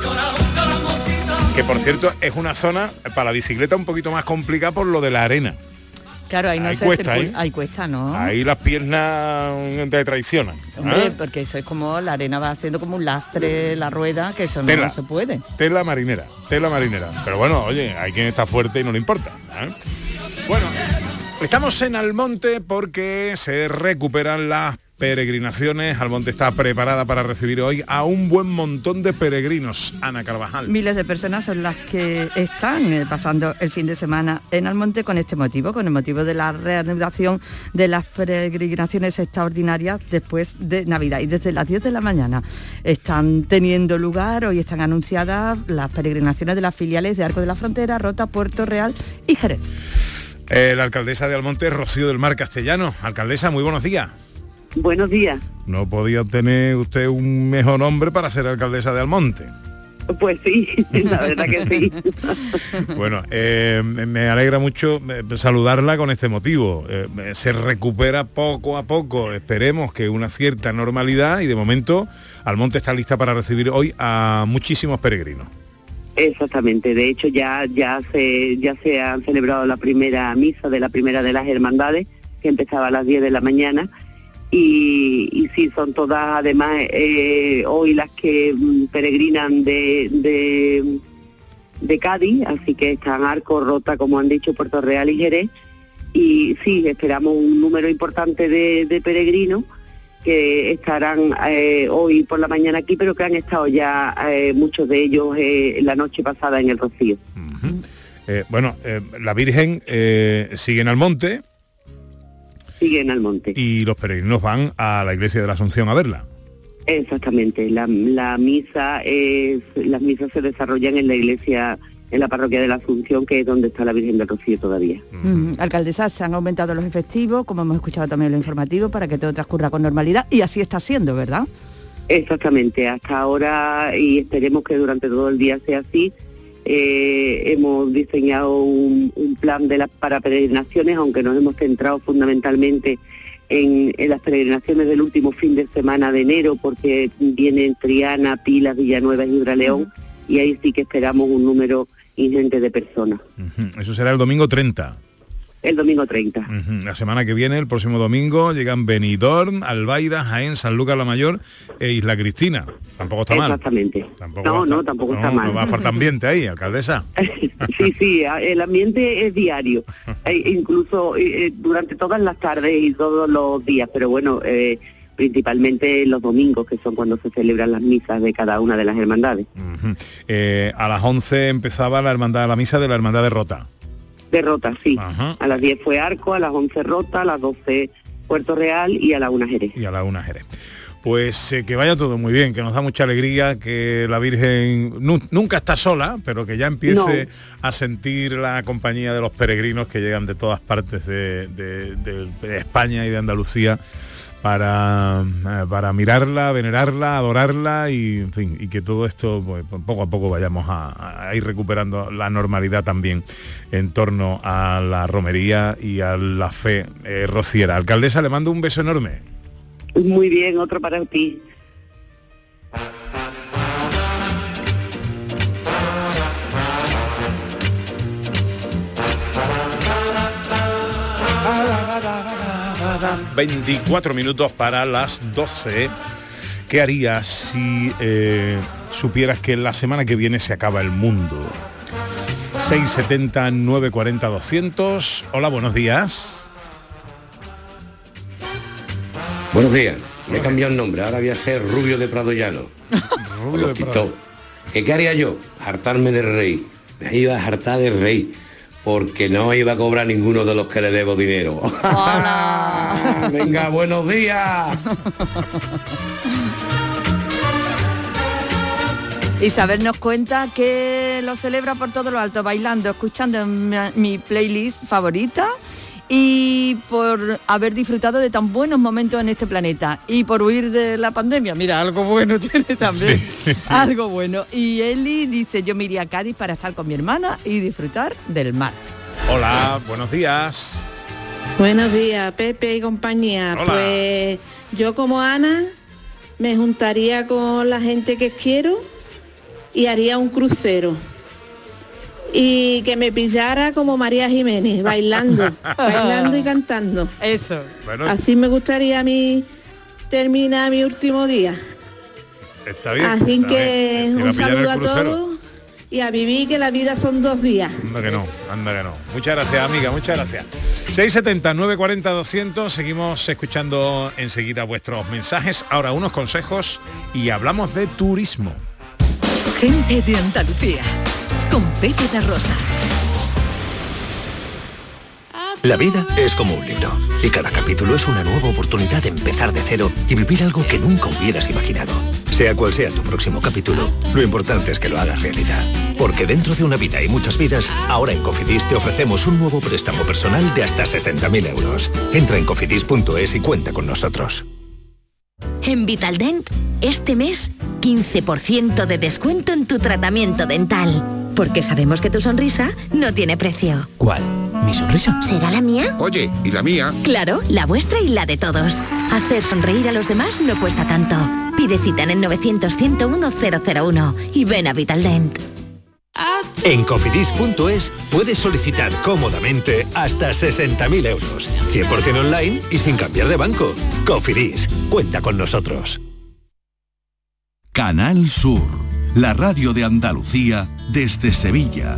S4: Llorando la mosita.
S3: Que por cierto es una zona para la bicicleta un poquito más complicada por lo de la arena.
S5: Claro, ahí no
S3: Ahí
S5: se
S3: cuesta, ¿eh?
S5: ahí cuesta, ¿no?
S3: Ahí las piernas mm, te traicionan.
S5: Hombre,
S3: ¿ah?
S5: porque eso es como la arena va haciendo como un lastre la rueda, que eso
S3: Tela.
S5: no se puede.
S3: Tela marinera, tela marinera. Pero bueno, oye, hay quien está fuerte y no le importa. ¿eh? Bueno, estamos en Almonte porque se recuperan las peregrinaciones. Almonte está preparada para recibir hoy a un buen montón de peregrinos. Ana Carvajal.
S5: Miles de personas son las que están eh, pasando el fin de semana en Almonte con este motivo, con el motivo de la reanudación de las peregrinaciones extraordinarias después de Navidad. Y desde las 10 de la mañana están teniendo lugar, hoy están anunciadas las peregrinaciones de las filiales de Arco de la Frontera, Rota, Puerto Real y Jerez.
S3: Eh, la alcaldesa de Almonte, Rocío del Mar Castellano. Alcaldesa, muy buenos días.
S15: Buenos días.
S3: No podía obtener usted un mejor nombre para ser alcaldesa de Almonte.
S15: Pues sí, la verdad que sí.
S3: Bueno, eh, me alegra mucho eh, saludarla con este motivo. Eh, se recupera poco a poco, esperemos que una cierta normalidad y de momento Almonte está lista para recibir hoy a muchísimos peregrinos.
S15: Exactamente, de hecho ya ya se ya se han celebrado la primera misa de la primera de las hermandades que empezaba a las 10 de la mañana y, y sí son todas además eh, hoy las que mm, peregrinan de, de Cádiz, así que están Arco, Rota, como han dicho, Puerto Real y Jerez. Y sí, esperamos un número importante de, peregrinos que estarán eh, hoy por la mañana aquí, pero que han estado ya eh, muchos de ellos la noche pasada en el Rocío.
S3: Bueno, la Virgen sigue en Almonte
S15: Siguen al monte.
S3: y los peregrinos van a la iglesia de la Asunción a verla.
S15: Exactamente, la, la misa es, las misas se desarrollan en la iglesia, en la parroquia de la Asunción, que es donde está la Virgen del Rocío todavía.
S5: Mm, Alcaldesa, se han aumentado los efectivos, como hemos escuchado también en lo informativo, para que todo transcurra con normalidad y así está siendo, ¿verdad?
S15: Exactamente, hasta ahora y esperemos que durante todo el día sea así. Eh, hemos diseñado un, un plan de las para peregrinaciones, aunque nos hemos centrado fundamentalmente en, en las peregrinaciones del último fin de semana de enero, porque vienen Triana, Pilas, Villanueva y Gibraleón, y ahí sí que esperamos un número ingente de personas.
S3: Eso será el domingo 30.
S15: El domingo 30.
S3: Ujú, La semana que viene, el próximo domingo, llegan Benidorm, Albaida, Jaén, San Lucas la Mayor e Isla Cristina. Tampoco está mal.
S15: Exactamente.
S3: Tampoco
S15: no,
S3: está-
S15: no, tampoco está mal.
S3: No va a faltar ambiente ahí, alcaldesa.
S15: Sí, sí, el ambiente es diario, e incluso eh, eh, durante todas las tardes y todos los días, pero bueno, eh, principalmente los domingos, que son cuando se celebran las misas de cada una de las hermandades.
S3: Eh, a las 11 empezaba la hermandad, la misa de la hermandad de Rota.
S15: Derrota, sí. A las 10 fue Arco, a las 11 Rota, a las 12 Puerto Real y a la 1 Jerez.
S3: Y a la 1 Jerez. Pues eh, que vaya todo muy bien, que nos da mucha alegría, que la Virgen nu- nunca está sola, pero que ya empiece a sentir la compañía de los peregrinos que llegan de todas partes de, de- de- de España y de Andalucía para, eh, para mirarla, venerarla, adorarla y, en fin, y que todo esto pues, poco a poco vayamos a, ir recuperando la normalidad también en torno a la romería y a la fe eh, rociera. Alcaldesa, le mando un beso enorme.
S15: Muy bien, otro para ti.
S3: Nada, 24 minutos para las 12. ¿Qué harías si eh, supieras que la semana que viene se acaba el mundo? 670 940 200. Hola, buenos días.
S16: Buenos días. Me he cambiado el nombre, ahora voy a ser Rubio de Prado Llano.
S3: Rubio
S16: de Prado. ¿Qué, qué haría yo? Hartarme del rey. Me iba a hartar del rey. Porque no iba a cobrar ninguno de los que le debo dinero. Venga, buenos días.
S5: Isabel nos cuenta que lo celebra por todo lo alto, bailando, escuchando mi, mi playlist favorita y por haber disfrutado de tan buenos momentos en este planeta y por huir de la pandemia. Mira, algo bueno tiene también.
S3: Sí, sí.
S5: Algo bueno. Y Eli dice, yo me iría a Cádiz para estar con mi hermana y disfrutar del mar.
S3: Hola, buenos días.
S17: Buenos días, Pepe y compañía.
S3: Hola.
S17: Pues yo como Ana me juntaría con la gente que quiero y haría un crucero. Y que me pillara como María Jiménez, bailando, bailando y cantando.
S5: Eso.
S3: Bueno,
S17: Así me gustaría a mí terminar mi último día.
S3: está bien.
S17: Así
S3: está
S17: que
S3: bien.
S17: Un saludo a todos y a vivir que la vida son dos días.
S3: Anda que no, anda que no. Muchas gracias, amiga, muchas gracias. 670 940 200, seguimos escuchando enseguida vuestros mensajes. Ahora unos consejos y hablamos de turismo.
S1: Gente de Andalucía, con Pepe da Rosa.
S18: La vida es como un libro y cada capítulo es una nueva oportunidad de empezar de cero y vivir algo que nunca hubieras imaginado. Sea cual sea tu próximo capítulo, lo importante es que lo hagas realidad. Porque dentro de una vida y muchas vidas, ahora en Cofidis te ofrecemos un nuevo préstamo personal de hasta 60.000 euros. Entra en cofidis.es y cuenta con nosotros.
S19: En Vitaldent, este mes, 15% de descuento en tu tratamiento dental. Porque sabemos que tu sonrisa no tiene precio.
S20: ¿Cuál? ¿Mi sonrisa?
S19: ¿Será la mía?
S21: Oye, ¿y la mía?
S19: Claro, la vuestra y la de todos. Hacer sonreír a los demás no cuesta tanto. Pide cita en el 900 101 001 y ven a Vitaldent.
S18: En cofidis.es puedes solicitar cómodamente hasta 60.000 euros, 100% online y sin cambiar de banco. Cofidis, cuenta con nosotros.
S10: Canal Sur, la radio de Andalucía desde Sevilla.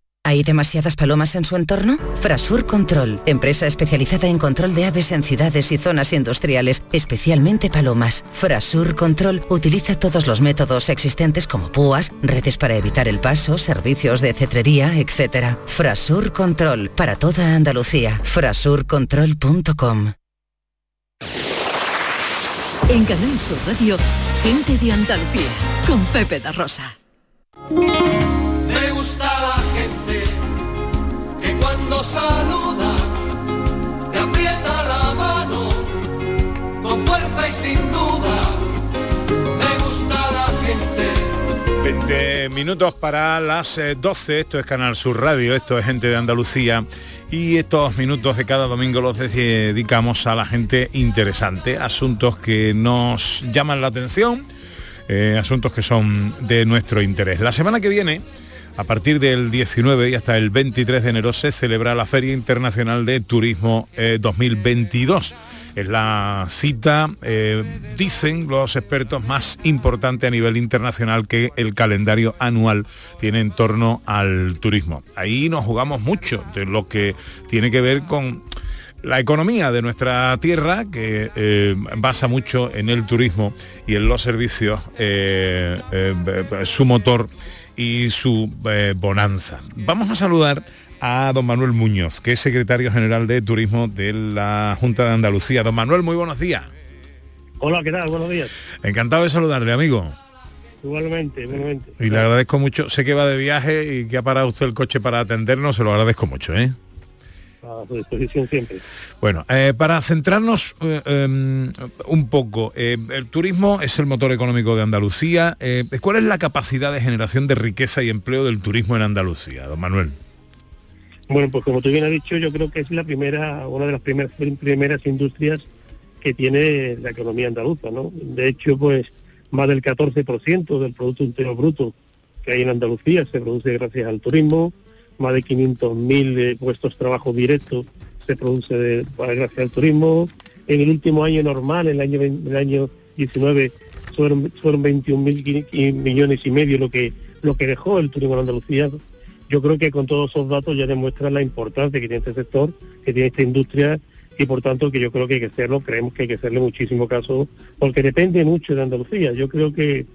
S22: ¿Hay demasiadas palomas en su entorno? Frasur Control, empresa especializada en control de aves en ciudades y zonas industriales, especialmente palomas. Frasur Control utiliza todos los métodos existentes como púas, redes para evitar el paso, servicios de cetrería, etc. Frasur Control, para toda Andalucía. Frasurcontrol.com
S1: En Canal Sur Radio, gente de Andalucía, con Pepe da Rosa.
S4: Saluda te aprieta la mano con fuerza y sin dudas. Me gusta la gente
S3: 20 minutos para las eh, 12, esto es Canal Sur Radio, esto es Gente de Andalucía y estos minutos de cada domingo los dedicamos a la gente interesante, asuntos que nos llaman la atención, eh, asuntos que son de nuestro interés. La semana que viene, a partir del 19 y hasta el 23 de enero, se celebra la Feria Internacional de Turismo eh, 2022. Es la cita, eh, dicen los expertos, más importante a nivel internacional que el calendario anual tiene en torno al turismo. Ahí nos jugamos mucho de lo que tiene que ver con la economía de nuestra tierra, que eh, basa mucho en el turismo y en los servicios, eh, eh, su motor y su eh, bonanza. Vamos a saludar a don Manuel Muñoz, que es secretario general de Turismo de la Junta de Andalucía. Don Manuel, muy buenos días.
S23: Hola, ¿qué tal? Buenos días.
S3: Encantado de saludarle, amigo.
S23: Igualmente, igualmente.
S3: Y le agradezco mucho. Sé que va de viaje y que ha parado usted el coche para atendernos, se lo agradezco mucho, ¿eh?
S23: A su disposición siempre.
S3: Bueno, eh, para centrarnos eh, eh, un poco, eh, el turismo es el motor económico de Andalucía. ¿Cuál es la capacidad de generación de riqueza y empleo del turismo en Andalucía, don Manuel?
S23: Bueno, pues como tú bien has dicho, yo creo que es la primera, una de las primeras, primeras industrias que tiene la economía andaluza, ¿no? De hecho, pues más del 14% del Producto Interior Bruto que hay en Andalucía se produce gracias al turismo, más de 500.000 eh, puestos de trabajo directos se produce de- gracias al turismo. En el último año normal, el año, el año 19, fueron, fueron 21.000 qui- qui- millones y medio lo que, lo que dejó el turismo en Andalucía. Yo creo que con todos esos datos ya demuestran la importancia que tiene este sector, que tiene esta industria y por tanto que yo creo que hay que hacerlo, creemos que hay que hacerle muchísimo caso, porque depende mucho de Andalucía. Yo creo que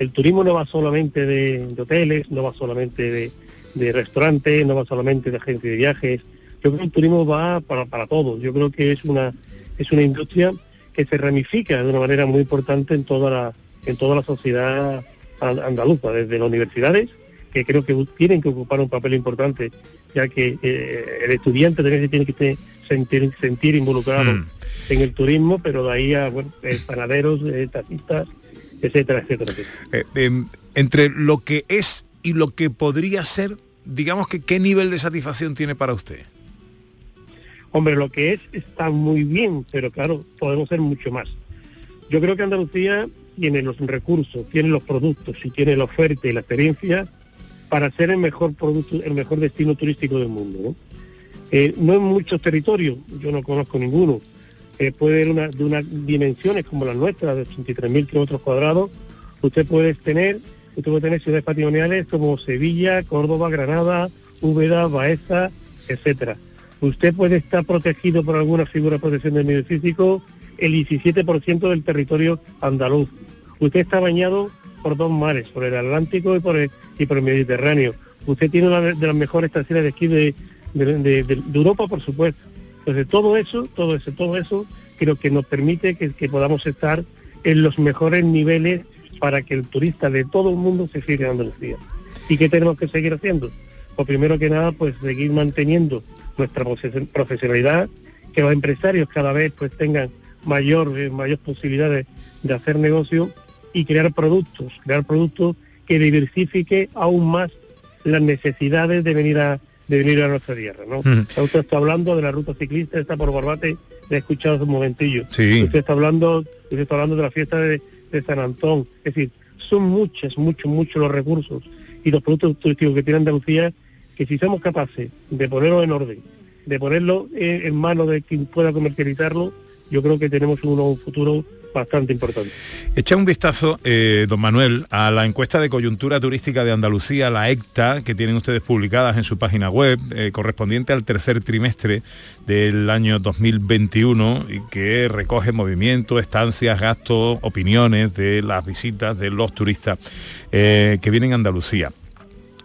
S23: el turismo no va solamente de, de hoteles, no va solamente de, de restaurantes, no va solamente de agencias de viajes. Yo creo que el turismo va para, para todos. Yo creo que es una es una industria que se ramifica de una manera muy importante en toda la en toda la sociedad an- andaluza, desde las universidades, que creo que tienen que ocupar un papel importante, ya que eh, el estudiante también se tiene que sentir, sentir involucrado
S3: Mm.
S23: en el turismo, pero de ahí a bueno, eh, panaderos, eh, taxistas, etcétera, etcétera. etcétera.
S3: Eh, em, entre lo que es y lo que podría ser, digamos que qué nivel de satisfacción tiene para usted.
S23: Hombre, lo que es está muy bien, pero claro, podemos ser mucho más. Yo creo que Andalucía tiene los recursos, tiene los productos y tiene la oferta y la experiencia para ser el mejor producto, el mejor destino turístico del mundo. No, Eh, no en muchos territorios, yo no conozco ninguno, eh, puede ir una, de unas dimensiones como las nuestras, de 83.000 kilómetros cuadrados, usted puede tener, puede tener ciudades patrimoniales como Sevilla, Córdoba, Granada, Úbeda, Baeza, etcétera. Usted puede estar protegido por alguna figura de protección del medio físico el 17% del territorio andaluz. Usted está bañado por dos mares, por el Atlántico y por el, y por el Mediterráneo. Usted tiene una de las mejores estaciones de esquí de, de, Europa, por supuesto. Entonces todo eso, todo eso, todo eso creo que nos permite que podamos estar en los mejores niveles para que el turista de todo el mundo se fije en Andalucía. ¿Y qué tenemos que seguir haciendo? Pues primero que nada, pues seguir manteniendo nuestra profe- profesionalidad, que los empresarios cada vez pues tengan mayor, eh, mayor posibilidades de hacer negocio y crear productos, crear productos que diversifique aún más las necesidades de venir a de venir a nuestra tierra, ¿no?
S3: Ujú.
S23: Usted está hablando de la ruta ciclista, está por Barbate, le he escuchado hace un momentillo.
S3: Sí.
S23: Usted está hablando, usted está hablando de la fiesta de, de San Antón. Es decir, son muchos, muchos, muchos los recursos y los productos turísticos que tiene Andalucía que si somos capaces de ponerlo en orden, de ponerlo en manos de quien pueda comercializarlo, yo creo que tenemos uno- un futuro bastante importante.
S3: Echa un vistazo, eh, don Manuel, a la encuesta de coyuntura turística de Andalucía, la ECTA, que tienen ustedes publicadas en su página web, eh, correspondiente al tercer trimestre del año 2021 y que recoge movimiento, estancias, gastos, opiniones de las visitas de los turistas eh, que vienen a Andalucía.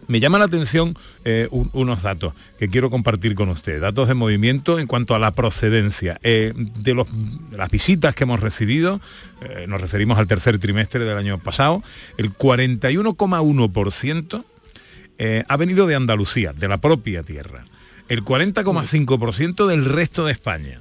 S3: Me llama la atención eh, un- unos datos que quiero compartir con usted, datos de movimiento en cuanto a la procedencia. Eh, de, las visitas que hemos recibido, eh, nos referimos al tercer trimestre del año pasado, el 41,1% eh, ha venido de Andalucía, de la propia tierra, el 40,5% del resto de España,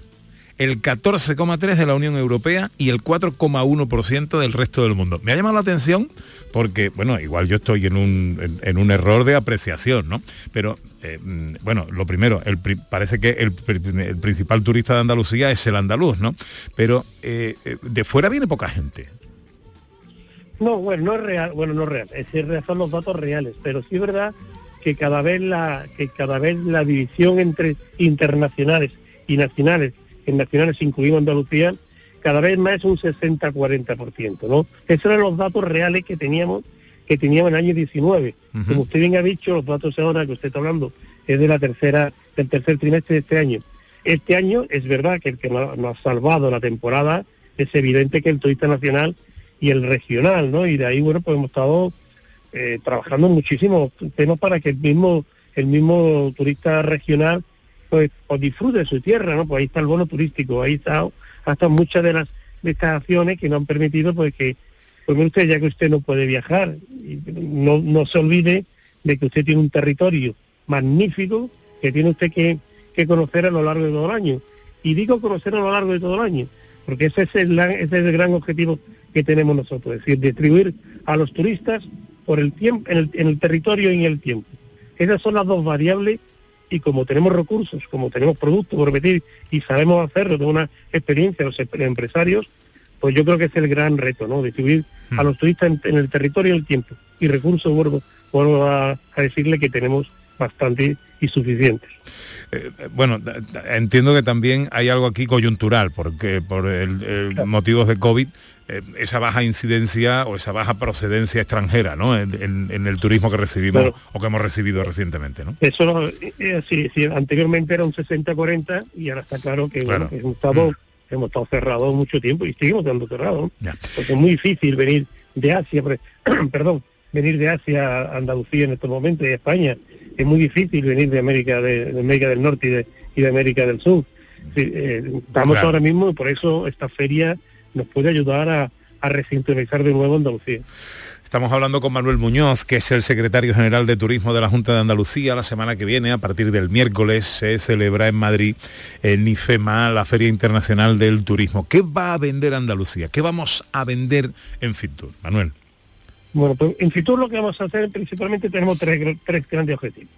S3: el 14,3% de la Unión Europea y el 4,1% del resto del mundo. Me ha llamado la atención porque, bueno, igual yo estoy en un, en, un error de apreciación, ¿no? Pero, eh, mm, bueno, lo primero, parece que el principal turista de Andalucía es el andaluz, ¿no? Pero eh, eh, de fuera viene poca gente.
S23: No, bueno, no es real, bueno, no es real, es decir, son los datos reales, pero sí es verdad que cada vez la, que cada vez la división entre internacionales y nacionales, en nacionales incluimos Andalucía, cada vez más es un 60-40%, ¿no? Esos eran los datos reales que teníamos, que teníamos en el año 19. Como usted bien ha dicho, los datos ahora que usted está hablando es de la tercera, del tercer trimestre de este año. Este año es verdad que el que nos ha salvado la temporada es evidente que el turista nacional y el regional, ¿no? Y de ahí, bueno, pues hemos estado eh, trabajando muchísimos temas para que el mismo, el mismo turista regional pues, pues disfrute su tierra, ¿no? Pues ahí está el bono turístico, ahí está hasta muchas de las de acciones que nos han permitido pues que, pues mire usted, ya que usted no puede viajar, no, no se olvide de que usted tiene un territorio magnífico que tiene usted que, que conocer a lo largo de todo el año. Y digo conocer a lo largo de todo el año, porque ese es el, ese es el gran objetivo que tenemos nosotros, es decir, distribuir a los turistas por el tiempo, en el, en el territorio y en el tiempo. Esas son las dos variables y como tenemos recursos, como tenemos productos por repetir y sabemos hacerlo de una experiencia los em- empresarios, pues yo creo que es el gran reto, ¿no? Distribuir a los turistas en, en el territorio y el tiempo. Y recursos, vuelvo, vuelvo a, a decirle que tenemos bastante y suficientes.
S3: Eh, bueno, entiendo que también hay algo aquí coyuntural, porque por el, el motivos de COVID, eh, esa baja incidencia o esa baja procedencia extranjera, ¿no? En, en- en el turismo que recibimos
S23: Claro.
S3: o que hemos recibido recientemente, ¿no?
S23: Eso no- eh, eh, sí, sí, anteriormente era un 60-40 y ahora está claro que, bueno,
S3: Claro.
S23: que hemos, estado, hemos estado cerrados mucho tiempo y seguimos estando cerrados. Porque es muy difícil venir de Asia, perdón, venir de Asia a Andalucía en estos momentos y a España. Es muy difícil venir de América, de, de América del Norte y de, y de América del Sur. Sí, eh, estamos
S3: Claro.
S23: ahora mismo y por eso esta feria nos puede ayudar a, a resintonizar de nuevo Andalucía.
S3: Estamos hablando con Manuel Muñoz, que es el secretario general de Turismo de la Junta de Andalucía. La semana que viene, a partir del miércoles, se celebra en Madrid en IFEMA, la Feria Internacional del Turismo. ¿Qué va a vender Andalucía? ¿Qué vamos a vender en Fitur? Manuel.
S23: Bueno, pues en Fitur lo que vamos a hacer principalmente tenemos tres, tres grandes objetivos.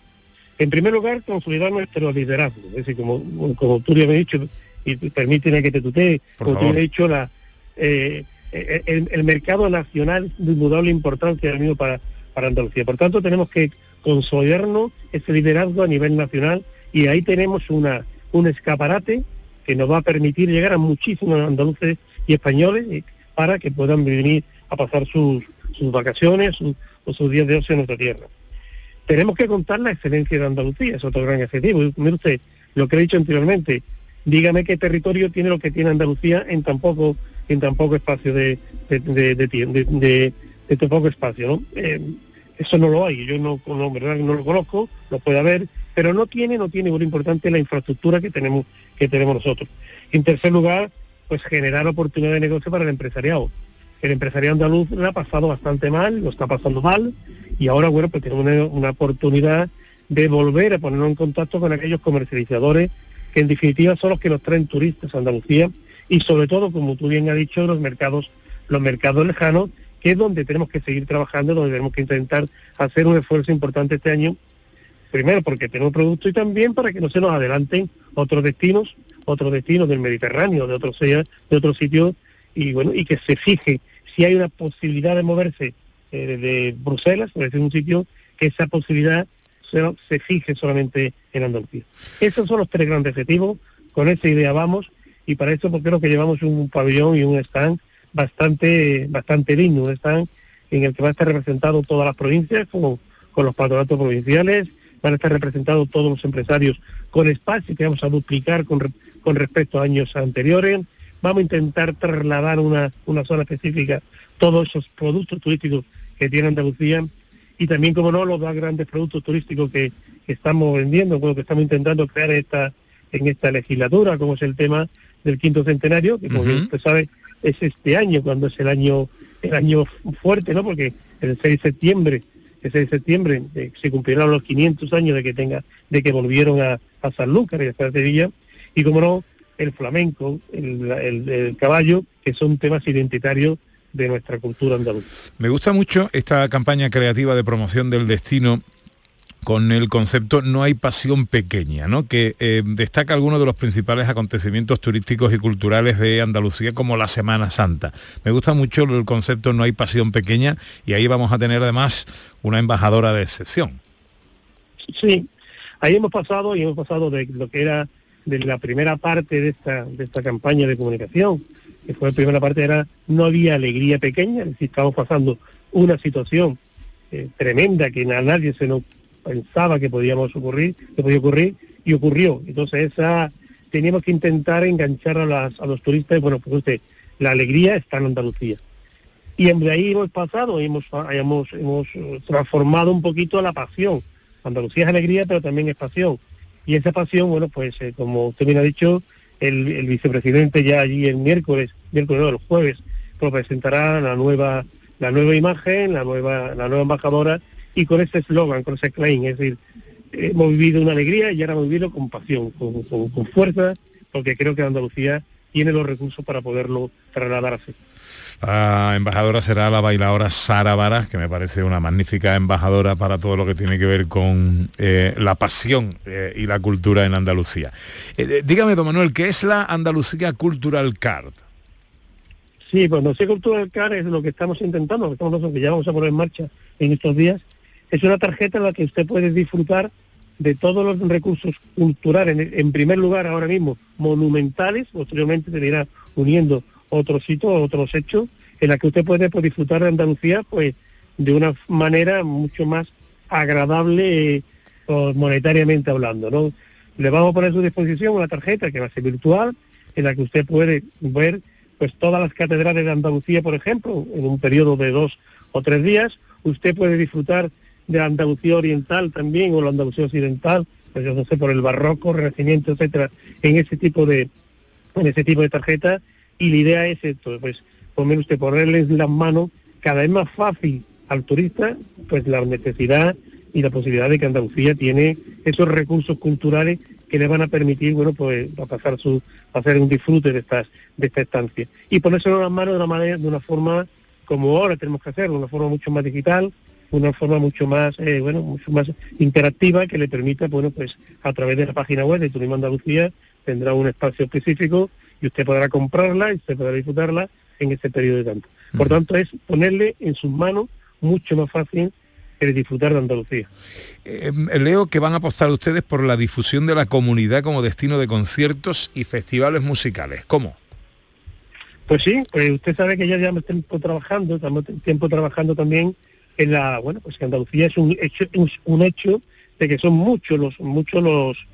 S23: En primer lugar, consolidar nuestro liderazgo. Es decir, como, como tú ya me has dicho, y permíteme que te tutee,
S3: Por
S23: como tú
S3: favor.
S23: ya has dicho, la, eh, eh, el, el mercado nacional de indudable importancia ahora mismo para, para Andalucía. Por tanto, tenemos que consolidarnos ese liderazgo a nivel nacional y ahí tenemos una, un escaparate que nos va a permitir llegar a muchísimos andaluces y españoles eh, para que puedan venir a pasar sus, sus vacaciones o sus días de ocio en nuestra tierra. Tenemos que contar la excelencia de Andalucía, es otro gran Mire usted, lo que he dicho anteriormente, dígame qué territorio tiene lo que tiene Andalucía en tan poco, en tan poco espacio de, de, de, de de- tan poco espacio. Eh, eso no lo hay, yo no, no, ¿verdad? no lo conozco, lo puede haber, pero no tiene, no tiene muy importante la infraestructura que tenemos, que tenemos nosotros. En tercer lugar, pues generar oportunidad de negocio para el empresariado. El empresariado andaluz lo ha pasado bastante mal, lo está pasando mal, y ahora, bueno, pues tenemos una, oportunidad de volver a ponernos en contacto con aquellos comercializadores que en definitiva son los que nos traen turistas a Andalucía y sobre todo, como tú bien has dicho, los mercados, los mercados lejanos, que es donde tenemos que seguir trabajando, donde tenemos que intentar hacer un esfuerzo importante este año, primero porque tenemos producto y también para que no se nos adelanten otros destinos, otros destinos del Mediterráneo, de otros de otros sitios, y bueno, y que se fije si hay una posibilidad de moverse eh, de Bruselas, es decir, un sitio que esa posibilidad se, se fije solamente en Andalucía. Esos son los tres grandes objetivos, con esa idea vamos, y para eso pues, creo que llevamos un pabellón y un stand bastante bastante digno, un stand en el que va a estar representado todas las provincias, con, los patronatos provinciales, van a estar representados todos los empresarios con espacio que vamos a duplicar con, con respecto a años anteriores. Vamos a intentar trasladar una, una zona específica todos esos productos turísticos que tiene Andalucía y también, como no, los dos grandes productos turísticos que, que estamos vendiendo, bueno, que estamos intentando crear esta, en esta legislatura, como es el tema del quinto centenario, que como bien usted sabe, es este año, cuando es el año el año fuerte, ¿no? Porque el 6 de septiembre, el 6 de septiembre eh, se cumplirán los 500 años de que tenga, de que volvieron a, a Sanlúcar y a Sevilla, y como no, el flamenco, el, el- el caballo, que son temas identitarios de nuestra cultura andaluza.
S3: Me gusta mucho esta campaña creativa de promoción del destino con el concepto No hay pasión pequeña, ¿no? que eh, destaca algunos de los principales acontecimientos turísticos y culturales de Andalucía como la Semana Santa. Me gusta mucho el concepto No hay pasión pequeña y ahí vamos a tener además una embajadora de excepción.
S23: Sí, ahí hemos pasado y hemos pasado de lo que era de la primera parte de esta, de esta campaña de comunicación, que fue la primera parte era no había alegría pequeña, es decir, estábamos pasando una situación eh, tremenda que a nadie se nos pensaba que podíamos ocurrir, que podía ocurrir, y ocurrió. Entonces esa teníamos que intentar enganchar a, las, a los turistas, bueno, pues usted, la alegría está en Andalucía. Y de ahí hemos pasado, hemos, hemos, hemos eh, transformado un poquito la pasión. Andalucía es alegría, pero también es pasión. Y esa pasión, bueno, pues eh, como usted bien ha dicho, el, el vicepresidente ya allí el miércoles, miércoles no, el jueves, pues presentará la nueva, la nueva imagen, la nueva, la nueva embajadora, y con ese eslogan, con ese claim, es decir, hemos vivido una alegría y ahora hemos vivido con pasión, con, con- con fuerza, porque creo que Andalucía tiene los recursos para poderlo trasladar así.
S3: La embajadora será la bailadora Sara Varas, que me parece una magnífica embajadora para todo lo que tiene que ver con eh, la pasión eh, y la cultura en Andalucía. Eh, dígame, don Manuel, ¿qué es la Andalucía Cultural Card?
S23: Sí, pues no sé Cultura del CAR es lo que estamos intentando, que estamos nosotros, que ya vamos a poner en marcha en estos días. Es una tarjeta en la que usted puede disfrutar de todos los recursos culturales, en, primer lugar ahora mismo monumentales, posteriormente se irá uniendo otros sitios, otros hechos, en la que usted puede pues, disfrutar de Andalucía pues de una manera mucho más agradable eh, monetariamente hablando, ¿no? Le vamos a poner a su disposición una tarjeta que va a ser virtual, en la que usted puede ver pues todas las catedrales de Andalucía, por ejemplo, en un periodo de dos o tres días. Usted puede disfrutar de Andalucía Oriental también, o la Andalucía Occidental, pues yo no sé, por el barroco, renacimiento, etcétera, en ese tipo de, en ese tipo de tarjeta. Y la idea es esto, pues poner usted, ponerle en las manos cada vez más fácil al turista, pues la necesidad y la posibilidad de que Andalucía tiene esos recursos culturales que le van a permitir, bueno, pues a pasar su, a hacer un disfrute de estas, de esta estancia. Y ponérselo en las manos de una manera, de una forma como ahora tenemos que hacerlo, una forma mucho más digital, una forma mucho más, eh, bueno, mucho más interactiva que le permita, bueno, pues a través de la página web de Turismo Andalucía tendrá un espacio específico y usted podrá comprarla y usted podrá disfrutarla en ese periodo de tiempo. Por tanto, es ponerle en sus manos mucho más fácil el disfrutar de Andalucía.
S3: Eh, leo que van a apostar ustedes por la difusión de la comunidad como destino de conciertos y festivales musicales. ¿Cómo?
S23: Pues sí, pues usted sabe que ya llevamos tiempo trabajando, estamos tiempo trabajando también en la, bueno, pues que Andalucía es un hecho, un hecho de que son muchos los, muchos los,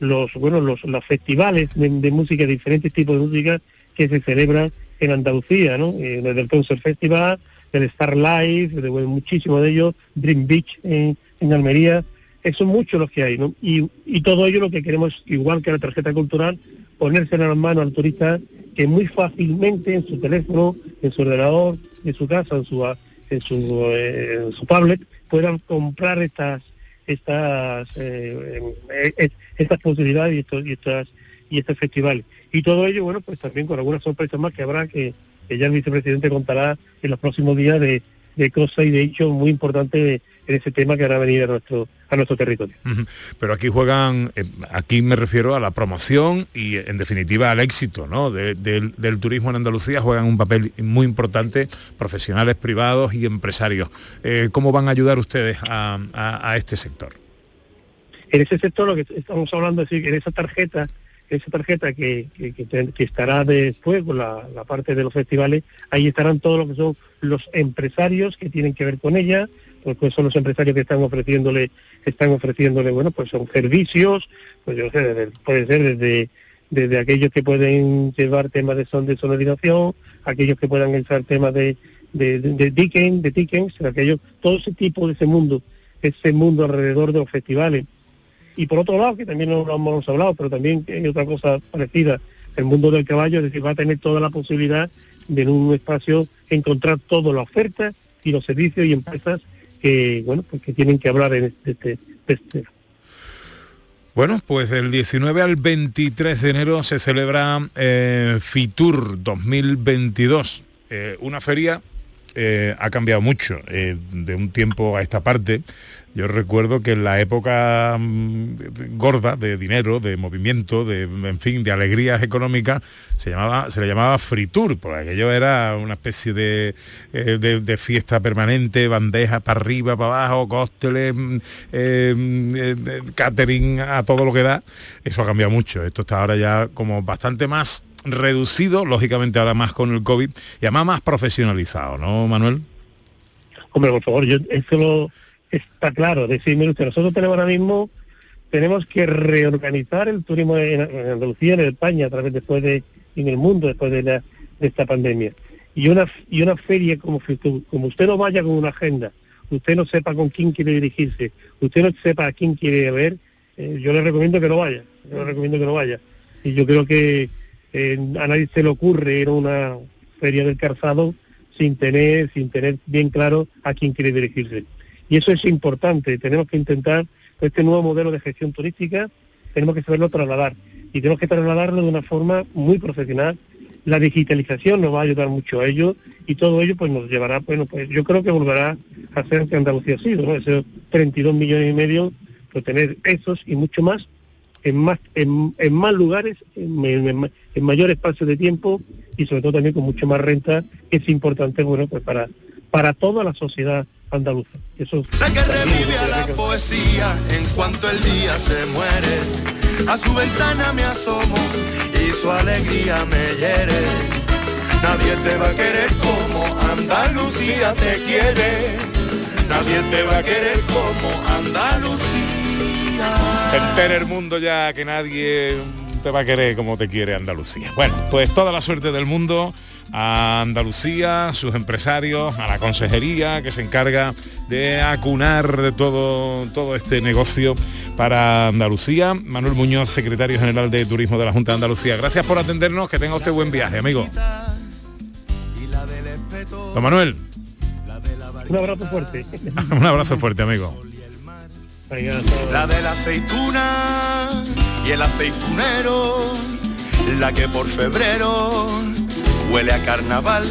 S23: los, bueno, los, los festivales de, de música, diferentes tipos de música que se celebran en Andalucía, ¿no? Eh, desde el Concert Festival, del Star Life, de, bueno, muchísimos de ellos, Dream Beach en, en Almería, son muchos los que hay, ¿no? Y, y todo ello lo que queremos, igual que la tarjeta cultural, ponérsela en las manos al turista que muy fácilmente en su teléfono, en su ordenador, en su casa, en su en su, eh, su tablet, puedan comprar estas estas eh, eh, estas posibilidades y estos y estas y estos festivales. Y todo ello, bueno, pues también con algunas sorpresas más que habrá que, que ya el vicepresidente contará en los próximos días de, cosas y de hechos muy importantes en ese tema que hará venir a nuestro a nuestro territorio.
S3: Pero aquí juegan, eh, aquí me refiero a la promoción y en definitiva al éxito ¿no? de- del, del turismo en Andalucía, juegan un papel muy importante profesionales privados y empresarios. Eh, ¿Cómo van a ayudar ustedes a, a- a este sector?
S23: En ese sector lo que estamos hablando es decir, en esa tarjeta, esa tarjeta que, estará después con la, la parte de los festivales, ahí estarán todos los que son los empresarios que tienen que ver con ella, porque son los empresarios que están ofreciéndole, están ofreciéndole, bueno, pues son servicios, pues yo sé, desde- puede ser desde desde aquellos que pueden llevar temas de son de sonorización, aquellos que puedan usar temas de de, de, tickets, de tickets, aquellos, todo ese tipo de ese mundo, ese mundo alrededor de los festivales. Y por otro lado, que también no lo hemos hablado, pero también hay otra cosa parecida, el mundo del caballo, es decir, va a tener toda la posibilidad de en un espacio encontrar toda la oferta y los servicios y empresas que, bueno, pues que tienen que hablar en este, este- este
S3: Bueno, pues del 19 al 23 de enero se celebra eh, FITUR 2022, eh, una feria eh, ha cambiado mucho de un tiempo a esta parte. Yo recuerdo que en la época mm, gorda de dinero, de movimiento, de en fin, de alegrías económicas, se llamaba, se le llamaba fritur, porque aquello era una especie de, eh, de, fiesta permanente, bandejas para arriba, para abajo, cócteles, mm, eh, mm, eh, catering a todo lo que da. Eso ha cambiado mucho. Esto está ahora ya como bastante más reducido, lógicamente ahora más con el COVID, y además más profesionalizado, ¿no, Manuel?
S23: Hombre, por favor, yo, eso lo, está claro. Decir, mire usted, nosotros tenemos ahora mismo, tenemos que reorganizar el turismo en, Andalucía, en España, a través después de, en el mundo, después de, esta pandemia. Y una, y una feria como, como usted no vaya con una agenda, usted no sepa con quién quiere dirigirse, usted no sepa a quién quiere ver, eh, yo le recomiendo que no vaya, yo le recomiendo que no vaya. Y yo creo que eh, a nadie se le ocurre ir a una feria del calzado sin tener, sin tener bien claro a quién quiere dirigirse. Y eso es importante, tenemos que intentar, este nuevo modelo de gestión turística, tenemos que saberlo trasladar. Y tenemos que trasladarlo de una forma muy profesional. La digitalización nos va a ayudar mucho a ello y todo ello pues nos llevará, bueno, pues yo creo que volverá a ser que Andalucía ha sido, ¿no? Esos 32 millones y medio, pues tener esos y mucho más en más en, en más lugares, en, en- en mayor espacio de tiempo y sobre todo también con mucho más renta, es importante, bueno, pues para para toda la sociedad andaluza. Eso
S4: La que revive a la poesía en cuanto el día se muere. A su ventana me asomo y su alegría me hiere. Nadie te va a querer como Andalucía te quiere. Nadie te va a querer como Andalucía.
S3: Se entera el mundo ya que nadie te va a querer como te quiere Andalucía. Bueno, pues toda la suerte del mundo a Andalucía, sus empresarios, a la consejería que se encarga de acunar de todo, todo este negocio para Andalucía. Manuel Muñoz, secretario general de Turismo de la Junta de Andalucía. Gracias por atendernos, que tenga usted buen viaje, amigo. Don Manuel,
S23: Un abrazo fuerte.
S3: un abrazo fuerte, amigo.
S4: La de la aceituna y el aceitunero, la que por febrero huele a carnaval,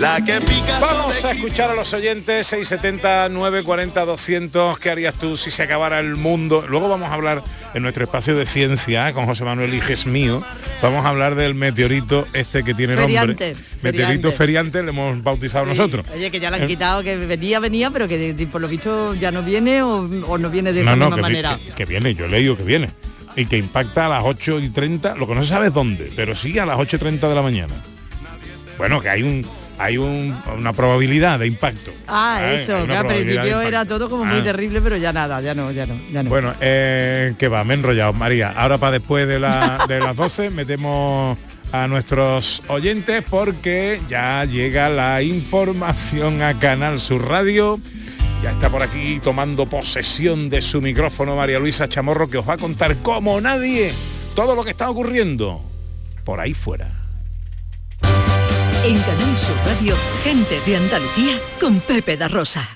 S4: la que pica.
S3: Vamos a escuchar a los oyentes 670 940 200 ¿Qué harías tú si se acabara el mundo? Luego vamos a hablar en nuestro espacio de ciencia con José Manuel Iges mío. Vamos a hablar del meteorito este que tiene nombre.
S5: Feriante,
S3: Meteorito
S5: feriante.
S3: feriante le hemos bautizado nosotros.
S5: Oye, que ya la han
S3: Eh,
S5: quitado, que venía, venía, pero que de- de- por lo visto ya no viene o, o no viene de
S3: no,
S5: esa
S3: no,
S5: misma
S3: que, vi-
S5: manera.
S3: que- que viene, yo he leído que viene. Y que impacta a las 8 y 30, lo que no se sabe es dónde, pero sí a las 8 y 30 de la mañana. Bueno, que hay un hay un- una probabilidad de impacto.
S5: Ah,
S3: ¿eh?
S5: eso, que al principio era todo como muy
S3: Ah.
S5: terrible, pero ya nada, ya no, ya no, ya no.
S3: Bueno, eh, que va, me he enrollado, María. Ahora para después de, la- de las 12 metemos a nuestros oyentes porque ya llega la información a Canal Sur Radio Ya está por aquí tomando posesión de su micrófono María Luisa Chamorro que os va a contar como nadie todo lo que está ocurriendo por ahí fuera.
S1: En Canal Sur Radio, gente de Andalucía con Pepe da Rosa.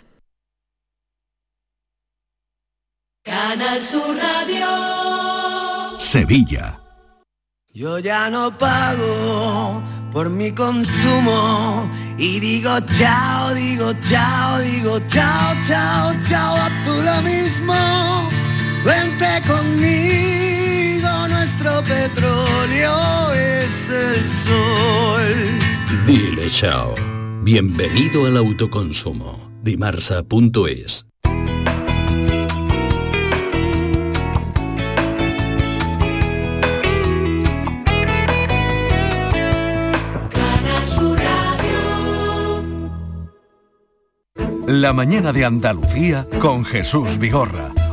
S13: Canal Sur Radio.
S10: Sevilla.
S24: Yo ya no pago por mi consumo y digo chao, digo chao, digo chao, chao, chao, a tú lo mismo. Vente conmigo, nuestro petróleo es el sol.
S25: Dile chao. Bienvenido al autoconsumo. Dimarsa.es
S13: Canal Sur Radio.
S10: La mañana de Andalucía con Jesús Vigorra.